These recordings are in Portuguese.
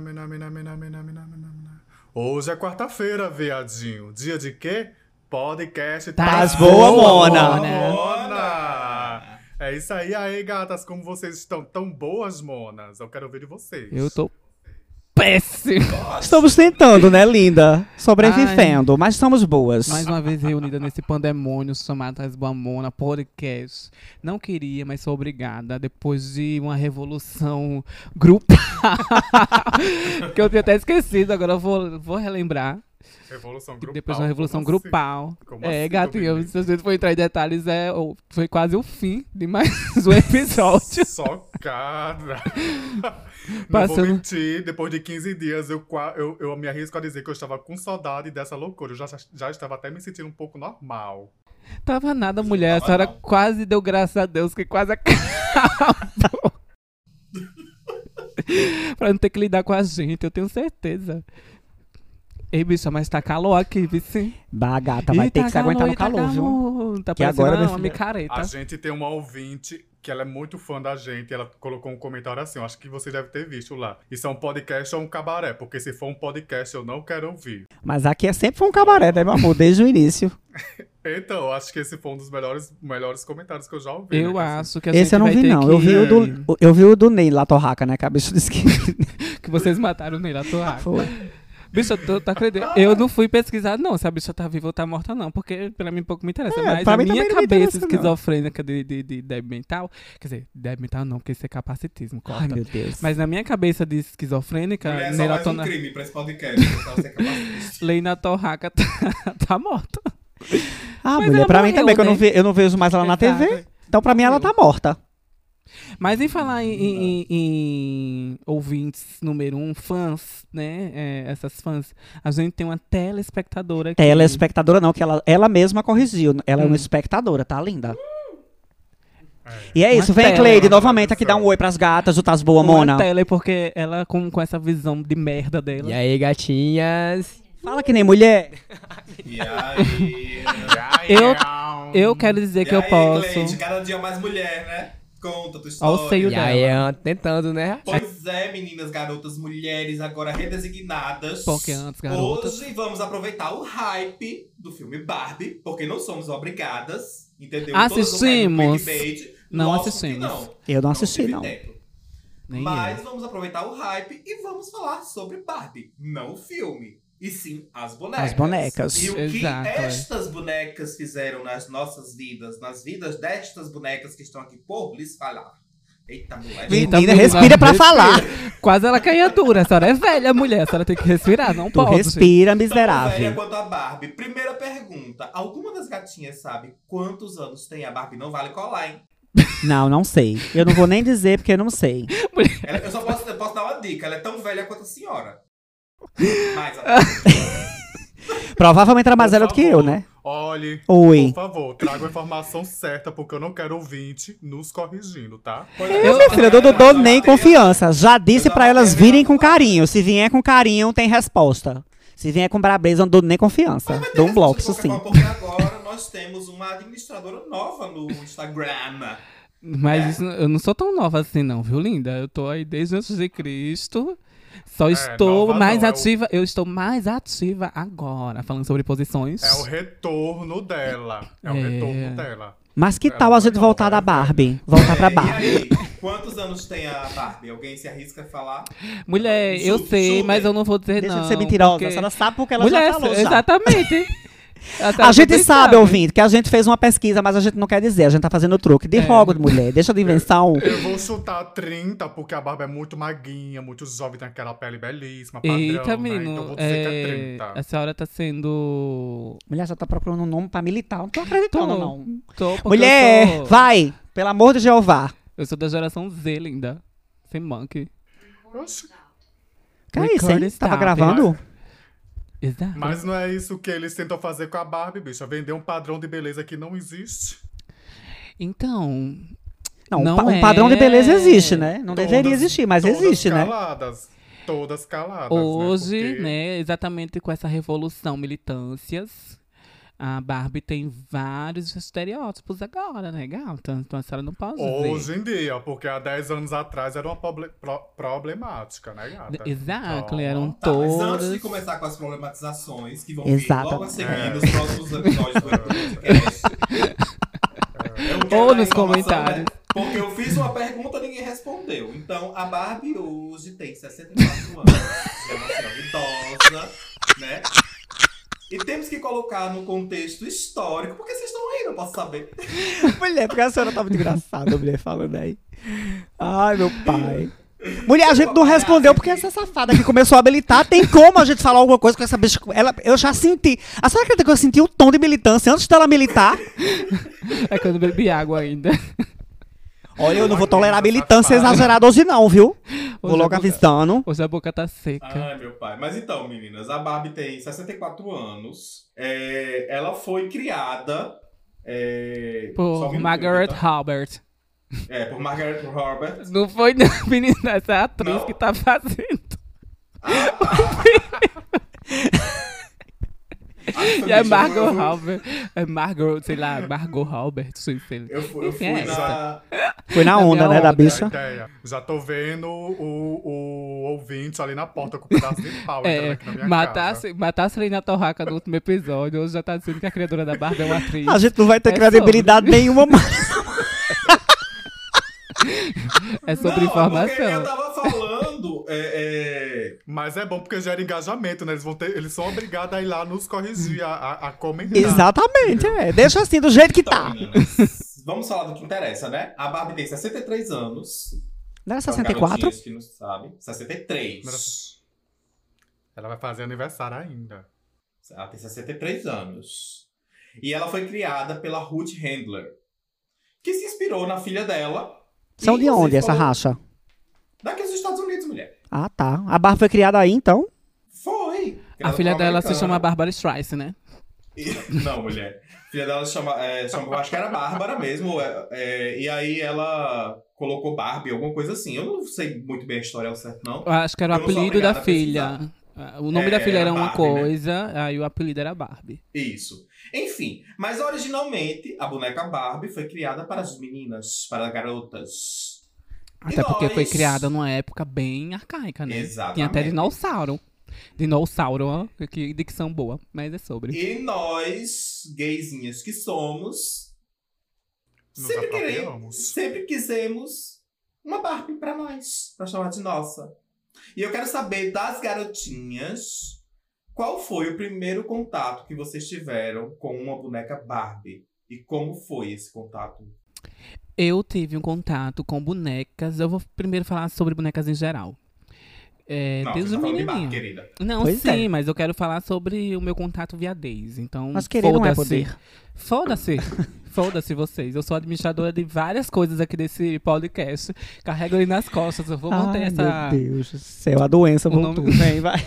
mina, mina, mina, mina, mina, mina, mina, mina. Hoje é quarta-feira, viadinho. Dia de quê? Podcast Tás boa, Mona. Mona. É isso aí, aí, gatas. Como vocês estão tão boas, monas? Eu quero ouvir de vocês. Eu tô péssimo. Estamos tentando, né, linda? Sobrevivendo, mas somos boas. Mais uma vez reunida nesse pandemônio chamado Tás Boa Mona Podcast. Não queria, mas sou obrigada. Depois de uma revolução grupal. que eu tinha até esquecido, agora eu vou, vou relembrar. Revolução grupal. Depois de uma revolução Como assim? grupal. Como é, assim, gatinha, Dominique? se gente for entrar em detalhes, é, foi quase o fim de mais um episódio. Socada. Não vou mentir, depois de 15 dias eu, eu, eu me arrisco a dizer que eu estava com saudade dessa loucura. Eu já, já estava até me sentindo um pouco normal. Tava nada, mulher. A senhora quase deu graças a Deus que quase acabou. pra não ter que lidar com a gente, eu tenho certeza. Ei, bicha, mas tá calor aqui, vice. Bah, gata, vai Ih, ter tá que se aguentar no tá calor, viu? Tá Que agora, uma micareta. A gente tem uma ouvinte que ela é muito fã da gente. Ela colocou um comentário assim, eu acho que você deve ter visto lá. Isso é um podcast ou um cabaré? Porque se for um podcast eu não quero ouvir. Mas aqui é sempre foi um cabaré, né, meu amor? Desde o início. Então, eu acho que esse foi um dos melhores, melhores comentários que eu já ouvi. Eu né? Que, assim, acho que a Esse eu não vai vi, não. que... Eu vi, o do, eu vi o do Ney lá, Torraca, né? Cabeça de esquina. que vocês mataram nele, a tua Foi. Bicha, tu, tu acredita? Eu não fui pesquisar, não, se a bicha tá viva ou tá morta, não, porque pra mim pouco me interessa. É, mas a minha cabeça não. esquizofrênica de, de, de débil mental, quer dizer, débil mental não, porque isso é capacitismo, corta. Ai, meu Deus. Mas na minha cabeça de esquizofrênica, Mulher é só mais um crime pra esse podcast. Leina Torraca tá, tá morta. ah, mas mulher, pra mim também, que eu não, né? ve, eu não vejo mais ela na Exato. TV. Então, pra mim, ela tá morta. Mas em falar em, em- em ouvintes número um, fãs, né? é, essas fãs, a gente tem uma telespectadora aqui. Ela é espectadora, não, que ela, ela mesma corrigiu. Ela é Hum. uma espectadora, tá linda. E é isso, Uma vem, tela. Cleide, novamente aqui dar um oi pras gatas, o Tás Boa, Uma Mona. tele, porque ela com, com essa visão de merda dela. E aí, gatinhas? Fala que nem mulher. E aí? Eu, eu quero dizer e que eu aí, posso. Cleide, cada dia mais mulher, né? Conta a tua história. Ó o seio aí, é, tentando, né? Pois é, meninas, garotas, mulheres, agora redesignadas. Porque antes, garotas. Hoje vamos aproveitar o hype do filme Barbie, porque não somos obrigadas, entendeu? Assistimos. Não lógico assistimos. Não. Eu não assisti, não. Mas eu. vamos aproveitar o hype e vamos falar sobre Barbie. Não o filme, e sim as bonecas. As bonecas. E o Exato, que é. estas bonecas fizeram nas nossas vidas, nas vidas destas bonecas que estão aqui por lhes falar. Eita, mulher. Eita, Menina, respira pra respira. falar. Quase ela caía dura. A senhora é velha, mulher. A senhora tem que respirar, não Tu pode. respira, Tão velha miserável. quanto a Barbie. Primeira pergunta. Alguma das gatinhas sabe quantos anos tem a Barbie? Não vale colar, hein? Não, não sei. Eu não vou nem dizer porque eu não sei. Ela- eu só posso, eu posso dar uma dica. Ela é tão velha quanto a senhora. Mais Provavelmente era mais velha do que eu, né? Olhe, Oi. por favor, traga a informação certa, porque eu não quero ouvinte nos corrigindo, tá? Eu, minha filha, eu não dou nem confiança. Já disse pra elas virem com carinho. Se vier com carinho, tem resposta. Se vier com brabeza, eu não dou nem confiança. Dou um bloco, isso sim. Porque agora nós temos uma administradora nova no Instagram. Mas É. isso- eu não sou tão nova assim, não, viu, linda? Eu tô aí desde antes de Cristo. Só É, estou mais não, é o- ativa. Eu estou mais ativa agora, falando sobre posições. É o retorno dela. É, o É. retorno dela. Mas que Ela tal a gente voltar da Barbie? Voltar pra Barbie. E aí, quantos anos tem a Barbie? Alguém se arrisca a falar? Mulher, eu sei, super. mas eu não vou dizer Deixa não. de ser mentirosa. porque- A senhora sabe porque ela Mulher, já falou já. exatamente. A gente sabe, ouvinte, que a gente fez uma pesquisa, mas a gente não quer dizer. A gente tá fazendo truque. De É. rogo, mulher. Deixa de invenção. Eu vou chutar 30, porque a barba é muito maguinha, muito jovem, tem aquela pele belíssima, padrão, Eita, né? menino. Então eu vou dizer que é é, 30. a senhora tá sendo. Mulher já tá procurando um nome pra militar. Não tô acreditando, Tô. não. Tô, Mulher, sou... vai! Pelo amor de Jeová. Eu sou da geração Z, linda. Sem monkey. Oxe, Que é isso, hein? Tava gravando? Exato. Mas não é isso que eles tentam fazer com a Barbie, bicho. É vender um padrão de beleza que não existe. Então. Não, Não um pa- um é. padrão de beleza existe, né? Não Todas- deveria existir, mas existe, né? caladas. Todas caladas. Hoje, Porque- né, exatamente com essa revolução militâncias, a Barbie tem vários estereótipos agora, né, gata? Então a senhora não pode dizer. Hoje em dia, porque há 10 anos atrás era uma proble- pro- problemática, né, gata? Exato, Então, eram Tá, mas antes de começar com as problematizações que vão Exato. vir logo a seguir É. nos próximos episódios do podcast. quero Ou nos informação, comentários. né? Porque eu fiz uma pergunta e ninguém respondeu. Então, a Barbie hoje tem 64 anos. É uma senhora idosa, né? E temos que colocar no contexto histórico, porque vocês estão rindo, eu posso saber. Mulher, porque a senhora tá muito engraçada, mulher, falando aí. Ai, meu pai. Mulher, a gente não respondeu porque essa safada que começou a habilitar. Tem como a gente falar alguma coisa com essa bicha? Ela, eu já senti. A senhora acredita que eu senti o tom de militância antes dela militar? É que eu não bebi água ainda. Olha, eu não vou tolerar militância exagerada hoje não, viu? Vou Hoje logo avisando. Hoje a boca tá seca. Ai, meu pai. Mas então, meninas, a Barbie tem 64 anos. É, ela foi criada. É, um Por minutinho, Margaret tá? Halbert. É, por Margaret Robert. Não foi, não, menina, essa é a atriz Não? que tá fazendo. E é Margot Halbert. É Margot, sei lá, Margot Halbert. Sei, sei. Eu fui, eu fui é na. Foi na Na onda, né, da onda. bicha. Ideia. Já tô vendo o, o ouvinte ali na porta com um pedaço de pau entrando É, aqui na minha casa. matasse, matasse ali na torraca no último episódio. Hoje já tá dizendo que a criadora da Barbie é uma atriz. A gente não vai ter É credibilidade nenhuma mais. É sobre Não, informação. eu tava falando. É, Mas é bom porque gera engajamento, né? Eles, vão ter, eles são obrigados a ir lá nos corrigir, a, a, a comentar. Exatamente, é. Deixa assim, do jeito que é... Então, tá. meninas, vamos falar do que interessa, né? A Barbie tem 63 anos. Não era Pra 64? garotinhas que não sabem. 63. Ela vai fazer aniversário ainda. Ela tem 63 anos. E ela foi criada pela Ruth Handler, que se inspirou na filha dela. São E, de onde essa falou- racha? Daqui dos Estados Unidos, mulher. Ah, tá. A Barbie foi criada aí, então? Foi. A Criada filha por dela se americana. chama Barbara Streisand, né? Não, mulher. A filha dela chama, é, chama, eu acho que era Bárbara mesmo. é, é, e aí ela colocou Barbie, alguma coisa assim. Eu não sei muito bem a história ao certo, não. Eu acho que era o apelido da a filha. O nome É, da filha era era uma Barbie, né? coisa, aí o apelido era Barbie. Isso. Enfim, mas originalmente a boneca Barbie foi criada para as meninas, para as garotas. Até E porque foi nós- criada numa época bem arcaica, né? Exatamente. Tinha até dinossauro. Dinossauro, ó. Que dicção boa, mas é sobre. E nós, gaysinhas que somos, Nos sempre queremos, sempre quisemos uma Barbie pra nós, pra chamar de nossa. E eu quero saber das garotinhas, qual foi o primeiro contato que vocês tiveram com uma boneca Barbie? E como foi esse contato? Eu tive um contato com bonecas. Eu vou primeiro falar sobre bonecas em geral. É, Não, desde você tá. Barbie, querida. Não, Pois sim, é. mas eu quero falar sobre o meu contato viadez. Então, Mas querer não é foda-se. poder. Foda-se. Foda-se vocês. Eu sou administradora de várias coisas aqui desse podcast. Carrego ele nas costas. Eu vou manter Ai, essa. meu Deus do céu, a doença O voltou. nome- Vem, vai.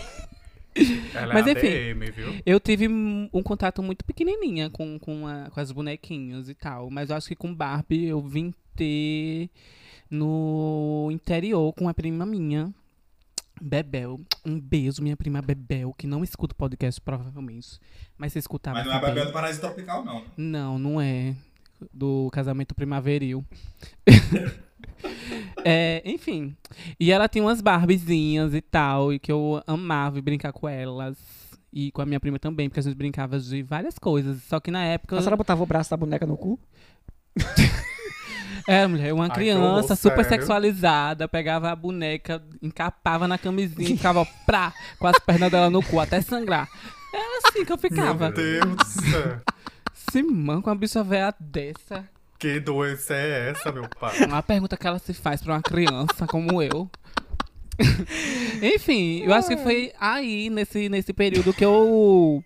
Ela Mas é enfim. ADM, viu? Eu tive um contato muito pequenininha com, com, a- com as bonequinhas e tal. Mas eu acho que com Barbie eu vim ter no interior com a prima minha, Bebel. Um beijo, minha prima Bebel, que não escuta o podcast provavelmente. Mas você escutava Mas não é. Bebel do Paraíso Tropical, não. Não, não é. Do casamento primaveril. É, enfim. E ela tinha umas Barbiezinhas e tal, e que eu amava brincar com elas. E com a minha prima também, porque a gente brincava de várias coisas. Só que na época. A senhora botava o braço da boneca no cu? É, mulher, uma Ai, criança horror, super sério? sexualizada, pegava a boneca, encapava na camisinha e ficava prá, com as pernas dela no cu, até sangrar. Era assim que eu ficava. Meu Deus do céu. Se man com uma bicha velha dessa. Que doença é essa, meu pai? Uma pergunta que ela se faz pra uma criança como eu. Enfim, eu acho que foi aí, nesse, nesse período, que eu.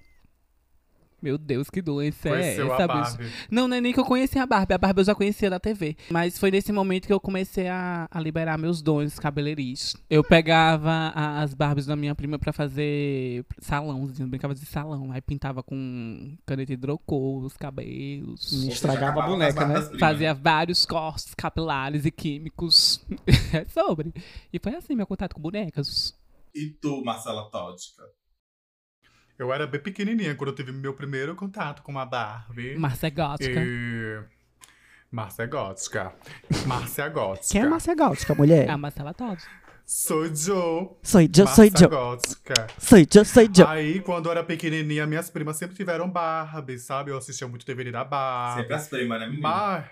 Meu Deus, que doença é essa, a bicho? Não, não é nem que eu conhecia a Barbie. A Barbie eu já conhecia da TV. Mas foi nesse momento que eu comecei a, a liberar meus dons cabeleiris. Eu pegava as Barbies da minha prima pra fazer salãozinho. Brincava de salão. Aí pintava com caneta hidrocor os cabelos. Me estragava a boneca, né? Fazia vários cortes capilares e químicos. é sobre. E foi assim meu contato com bonecas. E tu, Marcela Tódica? Eu era bem pequenininha quando eu tive meu primeiro contato com uma Barbie. Márcia Gótica. E... Márcia Gótica. Márcia Gótica. Quem é Márcia Gótica, mulher? A Marcela Todd. Sou Joe. Sou eu, sou eu. Gótica. Sou eu, sou eu. Aí, quando eu era pequenininha, minhas primas sempre tiveram Barbie, sabe? Eu assistia muito TV da Barbie. Sempre as primas, né, menina? Mas,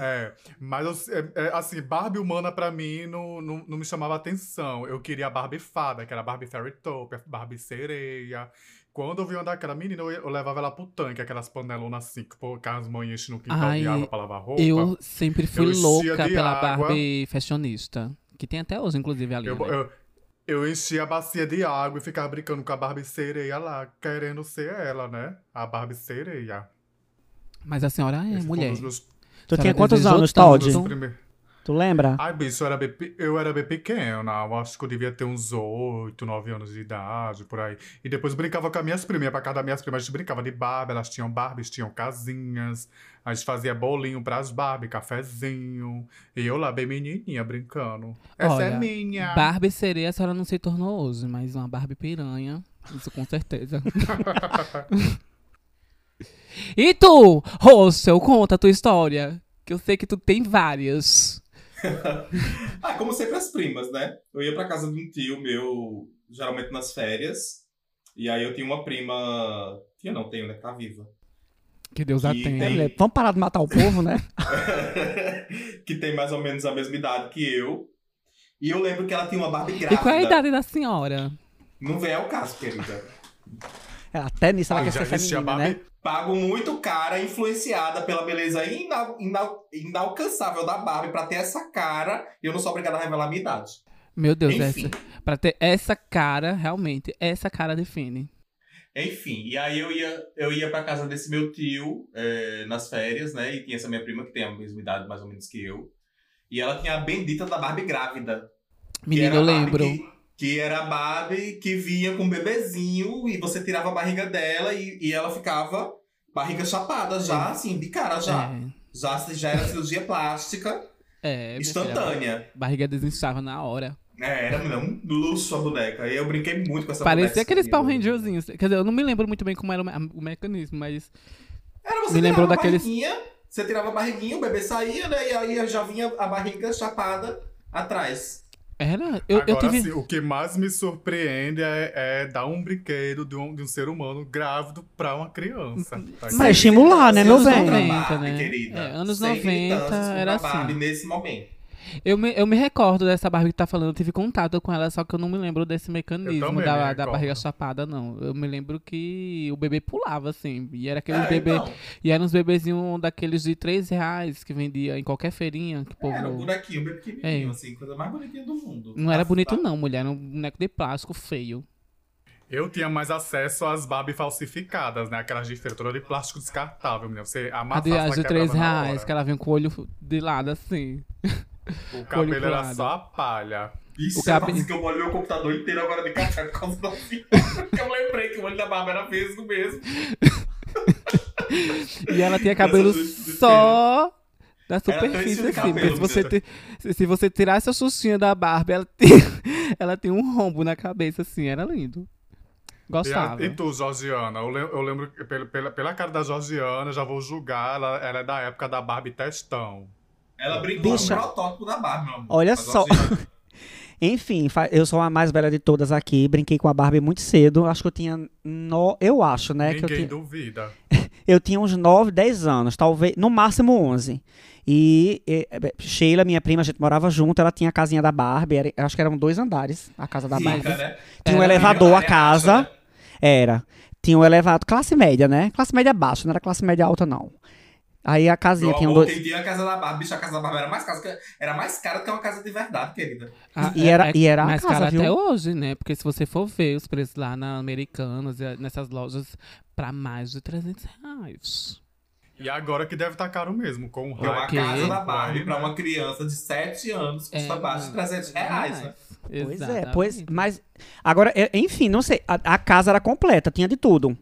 é, mas eu- é, é, assim, Barbie humana pra mim não, não, não me chamava atenção. Eu queria a Barbie fada, que era a Barbie Fairy Taupe, a Barbie sereia. Quando eu vi uma daquela menina, eu, eu levava ela pro tanque, aquelas panelonas assim, que pô, que as mães enchem no quintal Ai, de água pra lavar roupa. Eu sempre fui Eu louca pela água. Barbie fashionista. Que tem até hoje, inclusive, ali. Eu, né? eu, eu enchia a bacia de água e ficava brincando com a Barbie sereia lá, querendo ser ela, né? A Barbie sereia. Mas a senhora é Esse mulher. dos meus- Tu Senhora tinha quantos anos. Todd? dos primeiros- Tu lembra? Ai, bicho, eu era bem, eu era bem pequena. Eu acho que eu devia ter uns 8, 9 anos de idade, por aí. E depois brincava com as minhas primas. Pra casa das minhas primas, a gente brincava de Barbie. Elas tinham Barbies, tinham casinhas. A gente fazia bolinho pras Barbie, cafezinho. E eu lá, bem menininha, brincando. Essa é Olha, minha. Barbie sereia a senhora não se tornou hoje, mas uma Barbie piranha, isso com certeza. e tu, Russell, conta a tua história, que eu sei que tu tem várias. Ah, como sempre as primas, né? Eu ia pra casa de um tio meu, geralmente nas férias. E aí eu tinha uma prima. Tinha não, tenho, né? Tá viva. Que Deus a Que tenha. tem- Mulher, Vamos parar de matar o povo, né? que tem mais ou menos a mesma idade que eu. E eu lembro que ela tinha uma Barbie grávida. E qual é a idade da senhora? Não vem ao caso, querida. É, Até nisso ela Ai, quer já ser feminina, Barbie. né? Pago muito cara, influenciada pela beleza ina- ina- inalcançável da Barbie pra ter essa cara. E eu não sou obrigada a revelar a minha idade. Meu Deus, Enfim. essa, pra ter essa cara, realmente, essa cara define. Enfim, e aí eu ia, eu ia pra casa desse meu tio eh, nas férias, né? E tinha essa minha prima que tem a mesma idade mais ou menos que eu. E ela tinha a bendita da Barbie grávida. Menino, era eu lembro. Que, que era a Barbie que vinha com um bebezinho e você tirava a barriga dela e, e ela ficava barriga chapada já, assim, de cara já. Já, já era cirurgia plástica É, é filha, instantânea. a barriga desinchava na hora. É, era um luxo a boneca. E eu brinquei muito com essa Parecia boneca. aqueles Power Rangerzinhos. Quer dizer, eu não me lembro muito bem como era o, me- o mecanismo, mas Era você Me lembrou tirava a daqueles- barriguinha, você tirava a barriguinha, o bebê saía, né? E aí já vinha a barriga chapada atrás. Era. Eu, Agora, eu tive. assim, o que mais me surpreende é, é dar um brinquedo de um, de um ser humano grávido pra uma criança. Tá Mas estimular, né, meu Anos bem? 90, Barbie, né? querida. É, anos Sem 90 militâncias era contra a Barbie assim. nesse momento. Eu me, eu me recordo dessa Barbie que tá falando, eu tive contato com ela, só que eu não me lembro desse mecanismo da, me da barriga chapada, não. Eu me lembro que o bebê pulava, assim. E era aqueles É, bebê. então, E eram uns bebezinhos daqueles de 3 reais que vendia em qualquer feirinha. Que povo... era um bonequinho bem pequenininho, É. assim, coisa mais bonitinha do mundo. Não era Ah, bonito, tá. não, mulher. Era um boneco de plástico feio. Eu tinha mais acesso às Barbie falsificadas, né? Aquelas de feira, toda de plástico descartável, menina. Você A amassava, de, ela as de quebrava 3 na reais, que ela vinha com o olho de lado assim. O cabelo era só a palha. Isso O é cabe- uma coisa que eu molho meu computador inteiro agora de café por causa da. Porque eu lembrei que o olho da barba era mesmo mesmo. E ela tinha cabelo só três superfície, assim. Porque se cabelo, você, te- se- você tirasse a xuxinha da Barbie, ela ela tinha um rombo na cabeça, assim. Era lindo. E, a- Gostava. e tu, Georgiana? Eu, eu lembro, que pela, pela, cara da Georgiana, já vou julgar, ela, ela é da época da Barbie Testão. Ela brincou Bicha. no protótipo da Barbie, meu amor. Olha Mas só. assim, Enfim, eu sou a mais velha de todas aqui. Brinquei com a Barbie muito cedo. Acho que eu tinha. No... Eu acho, né? Que eu, Ninguém tinha... duvida. eu tinha uns 9, 10 anos. Talvez. No máximo 11. E, e, eh, Sheila, minha prima, a gente morava junto. Ela tinha a casinha da Barbie. Era, acho que eram dois andares a casa da Barbie. né? Tinha um Era elevador a casa. né? Era. Tinha um elevador. Classe média, né? Classe média baixa, não era classe média alta, não. Aí a casinha tinha um dois. quem tinha a casa da Barbie, bicho, a casa da Barbie era mais cara que, era mais cara do que uma casa de verdade, querida. Ah, E era- e era a mais casa, caro viu? até hoje, né? Porque se você for ver os preços lá na Americanas, nessas lojas, pra mais de 300 reais. E agora que deve estar caro mesmo, com o Porque uma que- casa da Barbie pra uma criança de 7 anos custa abaixo de 300 reais, né? Pois é, Exatamente. pois. Mas. Agora, é, enfim, não sei. A, a casa era completa, tinha de tudo.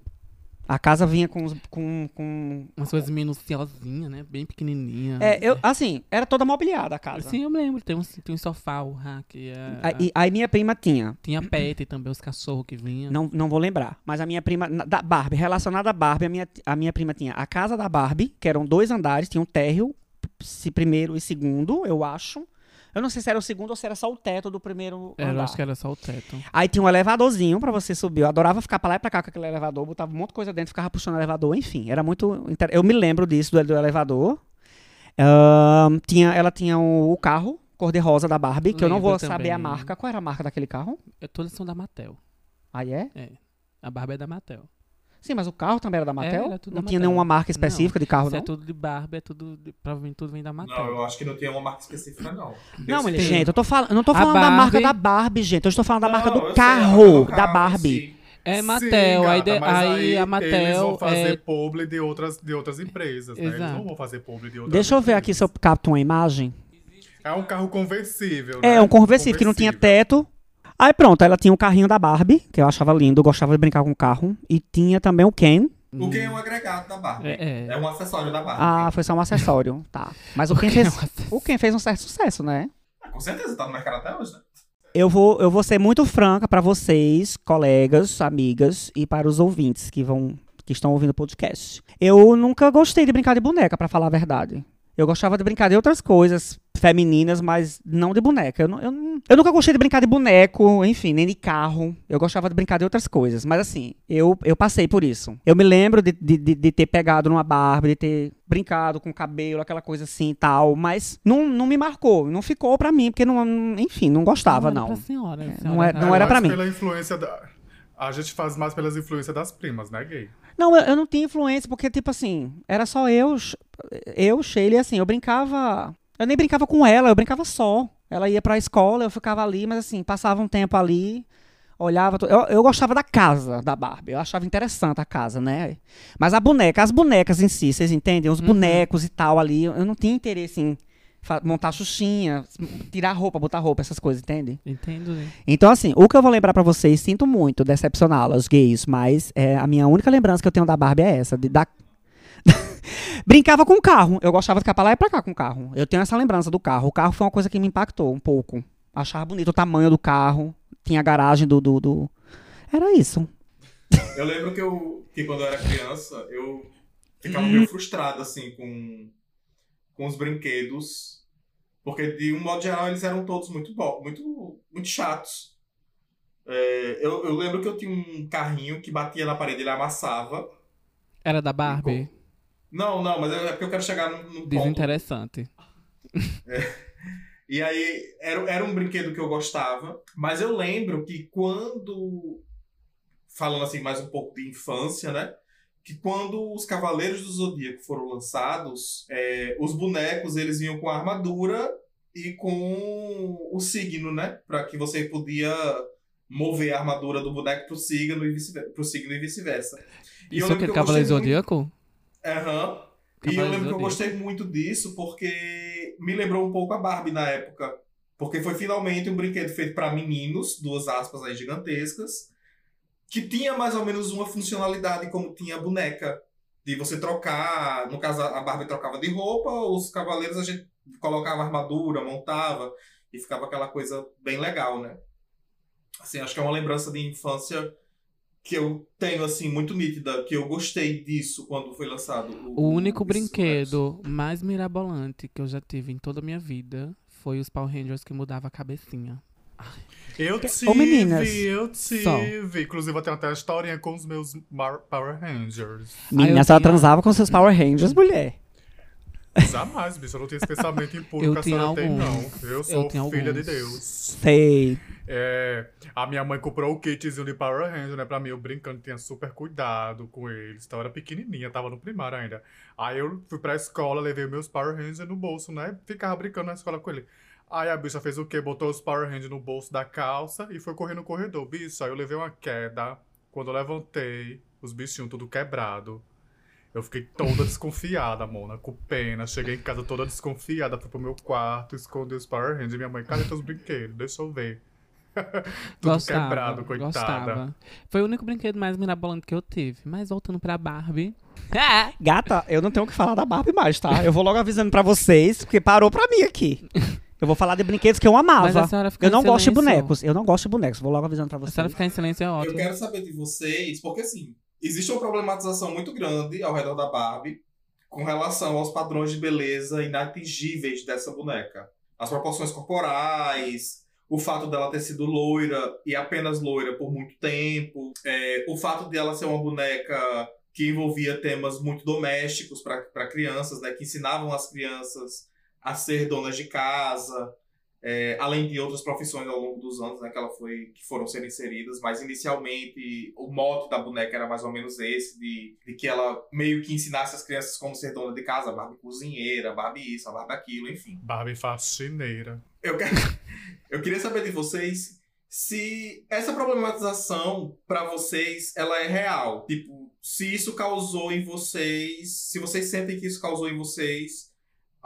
A casa vinha com, os- com, com Umas coisas minuciosinhas, né? Bem pequenininha. É, eu, assim, era toda mobiliada a casa. Sim, eu me lembro. Tem um, tem um sofá, o rack. É, Aí, aí minha prima tinha. Tinha pet também, os cachorros que vinham. Não, não vou lembrar. Mas a minha prima, da Barbie, relacionada à Barbie, a minha, a minha prima tinha a casa da Barbie, que eram dois andares, tinha um térreo, se primeiro e segundo, eu acho. Eu não sei se era o segundo ou se era só o teto do primeiro Era, eu andar. acho que era só o teto. Aí tinha um elevadorzinho pra você subir. Eu adorava ficar pra lá e pra cá com aquele elevador, botava um monte de coisa dentro, ficava puxando o elevador, enfim. Era muito. inter- Eu me lembro disso, do, do elevador. Ahn, tinha, ela tinha o, o carro cor-de-rosa da Barbie, que eu não vou saber a também. marca. Qual era a marca daquele carro? É, todas são da Mattel. Aí é? A Barbie é da Mattel. Sim, mas o carro também era da Mattel? era tudo não da tinha Mattel. nenhuma marca específica de carro, Isso não? é tudo de Barbie, é tudo. de- provavelmente tudo vem da Mattel. Não, eu acho que não tinha uma marca específica, não. Não, mulher, gente, eu tô falando, eu não tô A falando da marca Barbie- da Barbie, gente. Eu estou falando da marca Não, do sei, a marca carro, do da carro Barbie. si. É Sim, Mattel, aí, gata, de- mas aí aí a Eles Mattel vão fazer é. publi de outras, de outras empresas, né? Eles Exato. não vão fazer publi de outras Deixa eu ver aqui se eu capto uma imagem. É um carro conversível, né? É, um conversível que não tinha teto. Aí pronto, ela tinha o carrinho da Barbie, que eu achava lindo, eu gostava de brincar com o carro. E tinha também o Ken. O que é um agregado da Barbie. É, é. um acessório da Barbie. Ah, foi só um acessório, tá. Mas o Ken Ken é um fez, o Ken fez um certo sucesso, né? Ah, com certeza, tá no mercado até hoje, né? Eu vou, eu vou ser muito franca pra vocês, colegas, amigas e para os ouvintes que vão que estão ouvindo o podcast. Eu nunca gostei de brincar de boneca, pra falar a verdade. Eu gostava de brincar de outras coisas femininas, mas não de boneca. Eu, não- eu, não- eu nunca gostei de brincar de boneco, enfim, nem de carro. Eu gostava de brincar de outras coisas. Mas assim, eu, eu passei por isso. Eu me lembro de, de, de- de ter pegado numa Barbie, de ter brincado com o cabelo, aquela coisa assim e tal. Mas não, não me marcou, não ficou pra mim, porque, não, enfim, não gostava, era não. Pra senhora, É, senhora não é- tá- não era pra mim. Pela influência da... A gente faz mais pelas influências das primas, né, gay? Não, eu, eu não tinha influência, porque, tipo assim, era só eu, eu, Sheila, e assim, eu brincava. Eu nem brincava com ela, eu brincava só. Ela ia pra escola, eu ficava ali, mas assim, passava um tempo ali, olhava. Eu, eu gostava da casa da Barbie, eu achava interessante a casa, né? Mas a boneca, as bonecas em si, vocês entendem? Os Uhum. bonecos e tal ali, eu não tinha interesse em montar xuxinha, tirar roupa, botar roupa, essas coisas, entende? Entendo, né? Então, assim, o que eu vou lembrar pra vocês, sinto muito decepcioná-las, gays, mas é, a minha única lembrança que eu tenho da Barbie é essa, de dar... Brincava com o carro, eu gostava de ficar pra lá e pra cá com o carro. Eu tenho essa lembrança do carro. O carro foi uma coisa que me impactou um pouco. Achava bonito o tamanho do carro, tinha a garagem do... do, do- Era isso. Eu lembro que, eu, que quando eu era criança, eu ficava meio frustrado, assim, com, com os brinquedos. Porque, de um modo geral, eles eram todos muito, bo- muito, muito chatos. É, eu, eu lembro que eu tinha um carrinho que batia na parede, ele amassava. Era da Barbie? Não, não, mas é porque eu quero chegar num, num ponto. Desinteressante. E aí, era, era um brinquedo que eu gostava, mas eu lembro que quando. Falando assim, mais um pouco de infância, né? Que quando os Cavaleiros do Zodíaco foram lançados, é, os bonecos eles vinham com a armadura e com o signo, né? Pra que você podia mover a armadura do boneco pro signo e vice-versa. Pro signo e vice-versa. Isso é que eu Cavaleiro Zodíaco? Aham. E eu lembro que eu gostei muito disso porque me lembrou um pouco a Barbie na época. Porque foi finalmente um brinquedo feito para meninos, duas aspas aí gigantescas, que tinha mais ou menos uma funcionalidade como tinha a boneca. De você trocar, no caso a Barbie trocava de roupa, os cavaleiros a gente colocava armadura, montava e ficava aquela coisa bem legal, né? Assim, acho que é uma lembrança de infância que eu tenho assim muito nítida, que eu gostei disso quando foi lançado. O único esses brinquedo mais mirabolante que eu já tive em toda a minha vida foi os Power Rangers que mudava a cabecinha. Eu tive, Ô, meninas. eu Só. tive. Inclusive, eu tenho até a historinha com os meus Mar- Power Rangers. Menina, eu se ela tinha- transava com seus Power Rangers, mulher. Jamais, bicho. Eu não tenho esse pensamento impuro Eu que a senhora tem, não. alguns. Eu Eu sou tinha filha de alguns. Deus. Sei. É, a minha mãe comprou o kitzinho de Power Ranger, né, pra mim. Eu brincando, tinha super cuidado com eles. Então, eu era pequenininha, tava no primário ainda. Aí eu fui pra escola, levei meus Power Rangers no bolso, né? Ficava brincando na escola com ele. Aí a bicha fez o quê? Botou os Power Rangers no bolso da calça e foi correr no corredor. Bicho, aí eu levei uma queda. Quando eu levantei, os bichinhos tudo quebrado. Eu fiquei toda desconfiada, mona, com pena. Cheguei em casa toda desconfiada, fui pro meu quarto, escondi os Power Rangers. Minha mãe, cadê teus brinquedos? Deixa eu ver. Tudo gostava, quebrado, coitada. gostava. Foi o único brinquedo mais mirabolante que eu tive. Mas voltando pra Barbie. Gata, eu não tenho o que falar da Barbie mais, tá? Eu vou logo avisando pra vocês, porque parou pra mim aqui. Eu vou falar de brinquedos que eu Mas a amava. senhora ficar Eu não em gosto de bonecos. Eu não gosto de bonecos. Vou logo avisando pra A vocês. senhora ficar em silêncio é Eu ótimo. quero saber de vocês, porque assim, existe uma problematização muito grande ao redor da Barbie com relação aos padrões de beleza inatingíveis dessa boneca. As proporções corporais, o fato dela ter sido loira e apenas loira por muito tempo, é, o fato de ela ser uma boneca que envolvia temas muito domésticos para crianças, né, que ensinavam as crianças a ser donas de casa, é, além de outras profissões ao longo dos anos né, que, ela foi, que foram sendo inseridas, mas inicialmente o mote da boneca era mais ou menos esse, de, de que ela meio que ensinasse as crianças como ser dona de casa, Barbie cozinheira, Barbie isso, Barbie aquilo, enfim. Barbie faxineira. Eu, quero, eu queria saber de vocês se essa problematização pra vocês ela é real, tipo, se isso causou em vocês, se vocês sentem que isso causou em vocês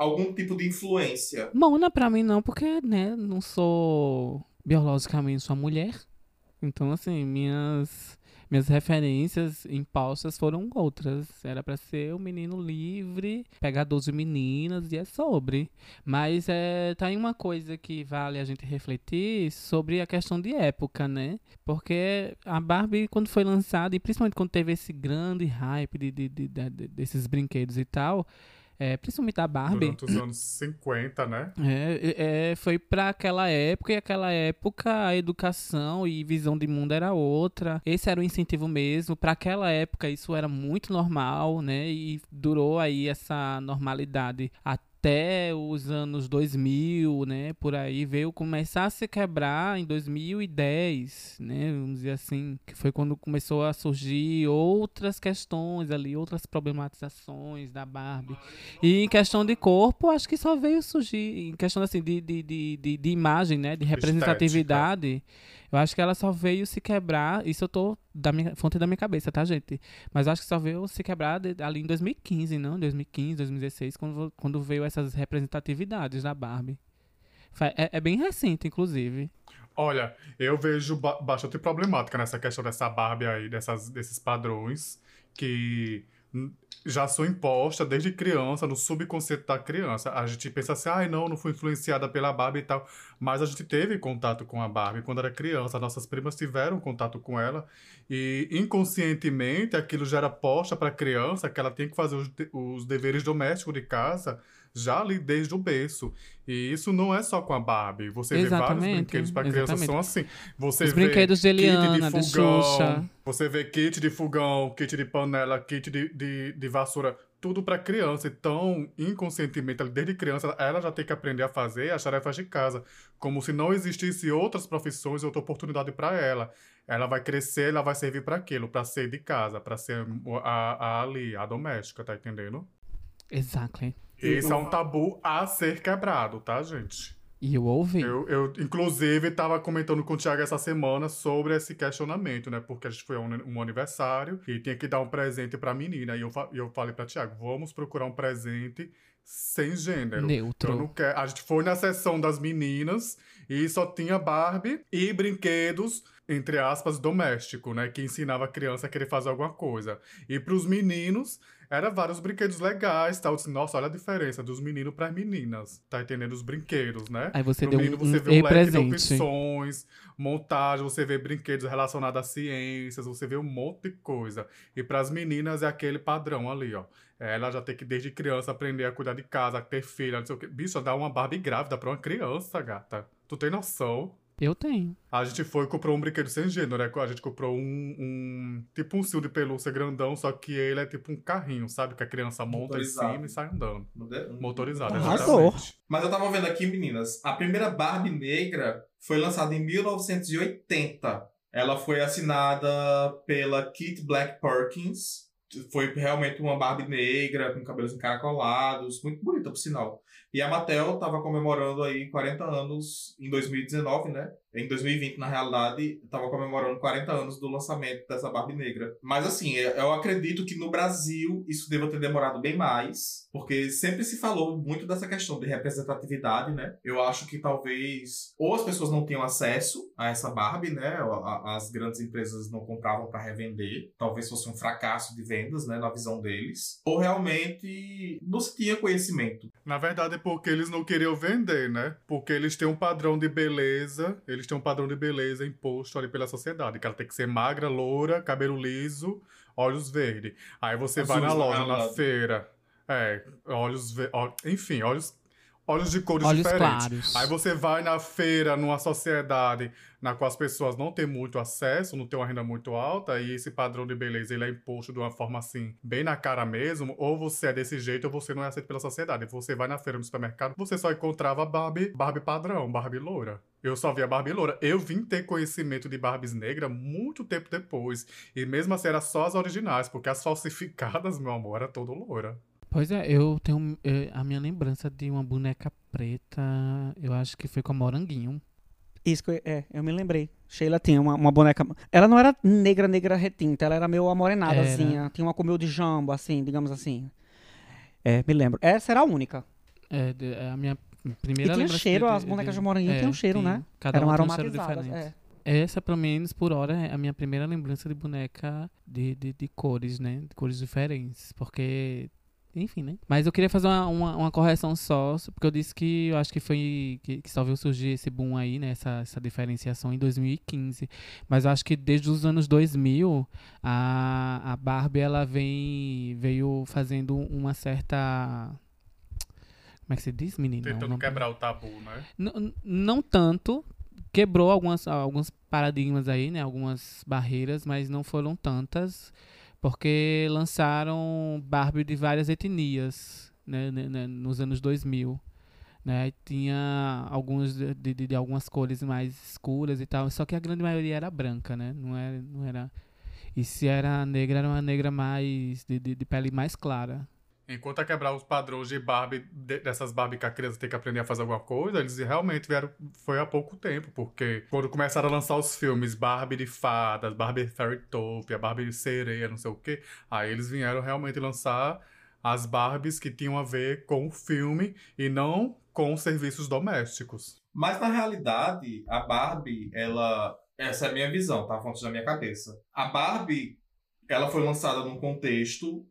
algum tipo de influência. Mona pra mim não, porque, né, não sou biologicamente sou mulher. Então, assim, minhas minhas referências impostas foram outras. Era pra ser um menino livre, pegar 12 meninas e é sobre. Mas é, tá aí uma coisa que vale a gente refletir sobre a questão de época, né? Porque a Barbie, quando foi lançada, e principalmente quando teve esse grande hype de, de- de- de- desses brinquedos e tal, é, principalmente a Barbie. Durante os anos 50, né? É, é, foi para aquela época e aquela época a educação e visão de mundo era outra. Esse era o incentivo mesmo. Para aquela época isso era muito normal, né? E durou aí essa normalidade até os anos 2000, né? Por aí veio começar a se quebrar em 2010, né? Vamos dizer assim, que foi quando começou a surgir outras questões ali, outras problematizações da Barbie. E em questão de corpo, acho que só veio surgir. Em questão assim, de, de, de, de, imagem, né? De representatividade. Eu acho que ela só veio se quebrar. Isso eu tô da minha fonte da minha cabeça, tá, gente? Mas eu acho que só veio se quebrar de- ali em 2015, não? 2015, 2016, quando, quando veio essas representatividades da Barbie. É, é bem recente, inclusive. Olha, eu vejo ba- bastante problemática nessa questão dessa Barbie aí, dessas, desses padrões que já são impostas desde criança, no subconsciente da criança. A gente pensa assim, ai não, não fui influenciada pela Barbie e tal. Mas a gente teve contato com a Barbie quando era criança, nossas primas tiveram contato com ela. E inconscientemente aquilo já era posta para a criança, que ela tinha que fazer os, os deveres domésticos de casa já ali desde o berço. E isso não é só com a Barbie. Você vê vários Exatamente, brinquedos para criança exatamente. são assim. Você Os vê brinquedos de kit Eliana, de fogão, Xuxa. Você vê kit de fogão, kit de panela, kit de, de, de vassoura, tudo para criança. Então, inconscientemente, desde criança, ela já tem que aprender a fazer as tarefas de casa, como se não existisse outras profissões, outra oportunidade para ela. Ela vai crescer, ela vai servir para aquilo, para ser de casa, para ser a, a ali, a doméstica, tá entendendo? Exactly. Esse é um tabu a ser quebrado, tá, gente? E eu ouvi. Eu, eu, inclusive, estava comentando com o Thiago essa semana sobre esse questionamento, né? Porque a gente foi a um, um aniversário e tinha que dar um presente pra menina. E eu, fa- e eu falei pra Thiago, vamos procurar um presente sem gênero. Neutro. Eu não. A gente foi na sessão das meninas e só tinha Barbie e brinquedos, entre aspas, doméstico, né? Que ensinava a criança a querer fazer alguma coisa. E pros meninos, era vários brinquedos legais, tal. Eu disse, Nossa, olha a diferença dos meninos pras meninas. Tá entendendo? Os brinquedos, né? Aí você No deu menino um, você um vê um leque de opções, montagem, você vê brinquedos relacionados a ciências, você vê um monte de coisa. E para as meninas é aquele padrão ali, ó. Ela já tem que, desde criança, aprender a cuidar de casa, a ter filha, não sei o quê. Bicho, dá uma Barbie grávida pra uma criança, gata. Tu tem noção? Eu tenho. A gente foi e comprou um brinquedo sem gênero, né? A gente comprou um, um- tipo um cio de pelúcia grandão, só que ele é tipo um carrinho, sabe? Que a criança monta em cima e sai andando. Motorizado, Arrasou. exatamente. Mas eu tava vendo aqui, meninas, a primeira Barbie negra foi lançada em 1980. Ela foi assinada pela Kit Black Perkins. Foi realmente uma Barbie negra, com cabelos encaracolados, muito bonita, por sinal. E a Mattel estava comemorando aí 40 anos em 2019, né? Em 2020, na realidade, estava comemorando 40 anos do lançamento dessa Barbie negra. Mas assim, eu acredito que no Brasil isso deva ter demorado bem mais, porque sempre se falou muito dessa questão de representatividade, né? Eu acho que talvez ou as pessoas não tinham acesso a essa Barbie, né? As grandes empresas não compravam para revender, talvez fosse um fracasso de vendas, né? Na visão deles, ou realmente não se tinha conhecimento. Na verdade, é porque eles não queriam vender, né? Porque eles têm um padrão de beleza, eles têm um padrão de beleza imposto ali pela sociedade, que ela tem que ser magra, loura, cabelo liso, olhos verdes. Aí você vai na loja, na feira, é, olhos verdes, enfim, olhos olhos de cores olhos diferentes. Claros. Aí você vai na feira, numa sociedade na qual as pessoas não têm muito acesso, não têm uma renda muito alta, e esse padrão de beleza ele é imposto de uma forma assim, bem na cara mesmo, ou você é desse jeito ou você não é aceito pela sociedade. Você vai na feira no supermercado, você só encontrava Barbie, Barbie padrão, Barbie loura. Eu só via Barbie loura. Eu vim ter conhecimento de Barbies negra muito tempo depois. E mesmo assim, era só as originais, porque as falsificadas, meu amor, era todo loura. Pois é, eu tenho eu, a minha lembrança de uma boneca preta, eu acho que foi com a Moranguinho. Isso que eu, é, eu me lembrei. Sheila tinha uma, uma boneca. Ela não era negra, negra retinta, ela era meio amorenada, assim. Tinha uma com meio de jambo, assim, digamos assim. É, me lembro. Essa era a única. É, é a minha E primeira tinha lembrança cheiro, de- as bonecas de, de- moranguinho é, tinham cheiro, tinha. né? Cada Eram uma tinha um aromatizadas. diferente. É. Essa, pelo menos, por hora, é a minha primeira lembrança de boneca de, de, de cores, né? De cores diferentes. Porque, enfim, né? Mas eu queria fazer uma, uma, uma correção só, porque eu disse que eu acho que foi que, que só viu surgir esse boom aí, né? Essa, essa diferenciação em 2015. Mas eu acho que desde os anos 2000, a, a Barbie, ela vem, veio fazendo uma certa... Como é que se diz, menino? Tentando Não- quebrar o tabu, né? N- não tanto. Quebrou algumas, alguns paradigmas aí, né? Algumas barreiras, mas não foram tantas. Porque lançaram Barbie de várias etnias, né? né, né, Nos anos 2000. Né? Tinha alguns de, de- de algumas cores mais escuras e tal. Só que a grande maioria era branca, né? Não era... Não era e se era negra, era uma negra mais... de, de, de pele mais clara. Enquanto a quebrar os padrões de Barbie, de- dessas Barbie que a criança tem que aprender a fazer alguma coisa, eles realmente vieram, foi há pouco tempo, porque quando começaram a lançar os filmes Barbie de fadas, Barbie Fairytopia, Barbie de sereia, não sei o quê, aí eles vieram realmente lançar as Barbies que tinham a ver com o filme e não com os serviços domésticos. Mas na realidade, a Barbie, ela. Essa é a minha visão, tá? Fonte da minha cabeça. A Barbie, ela foi lançada num contexto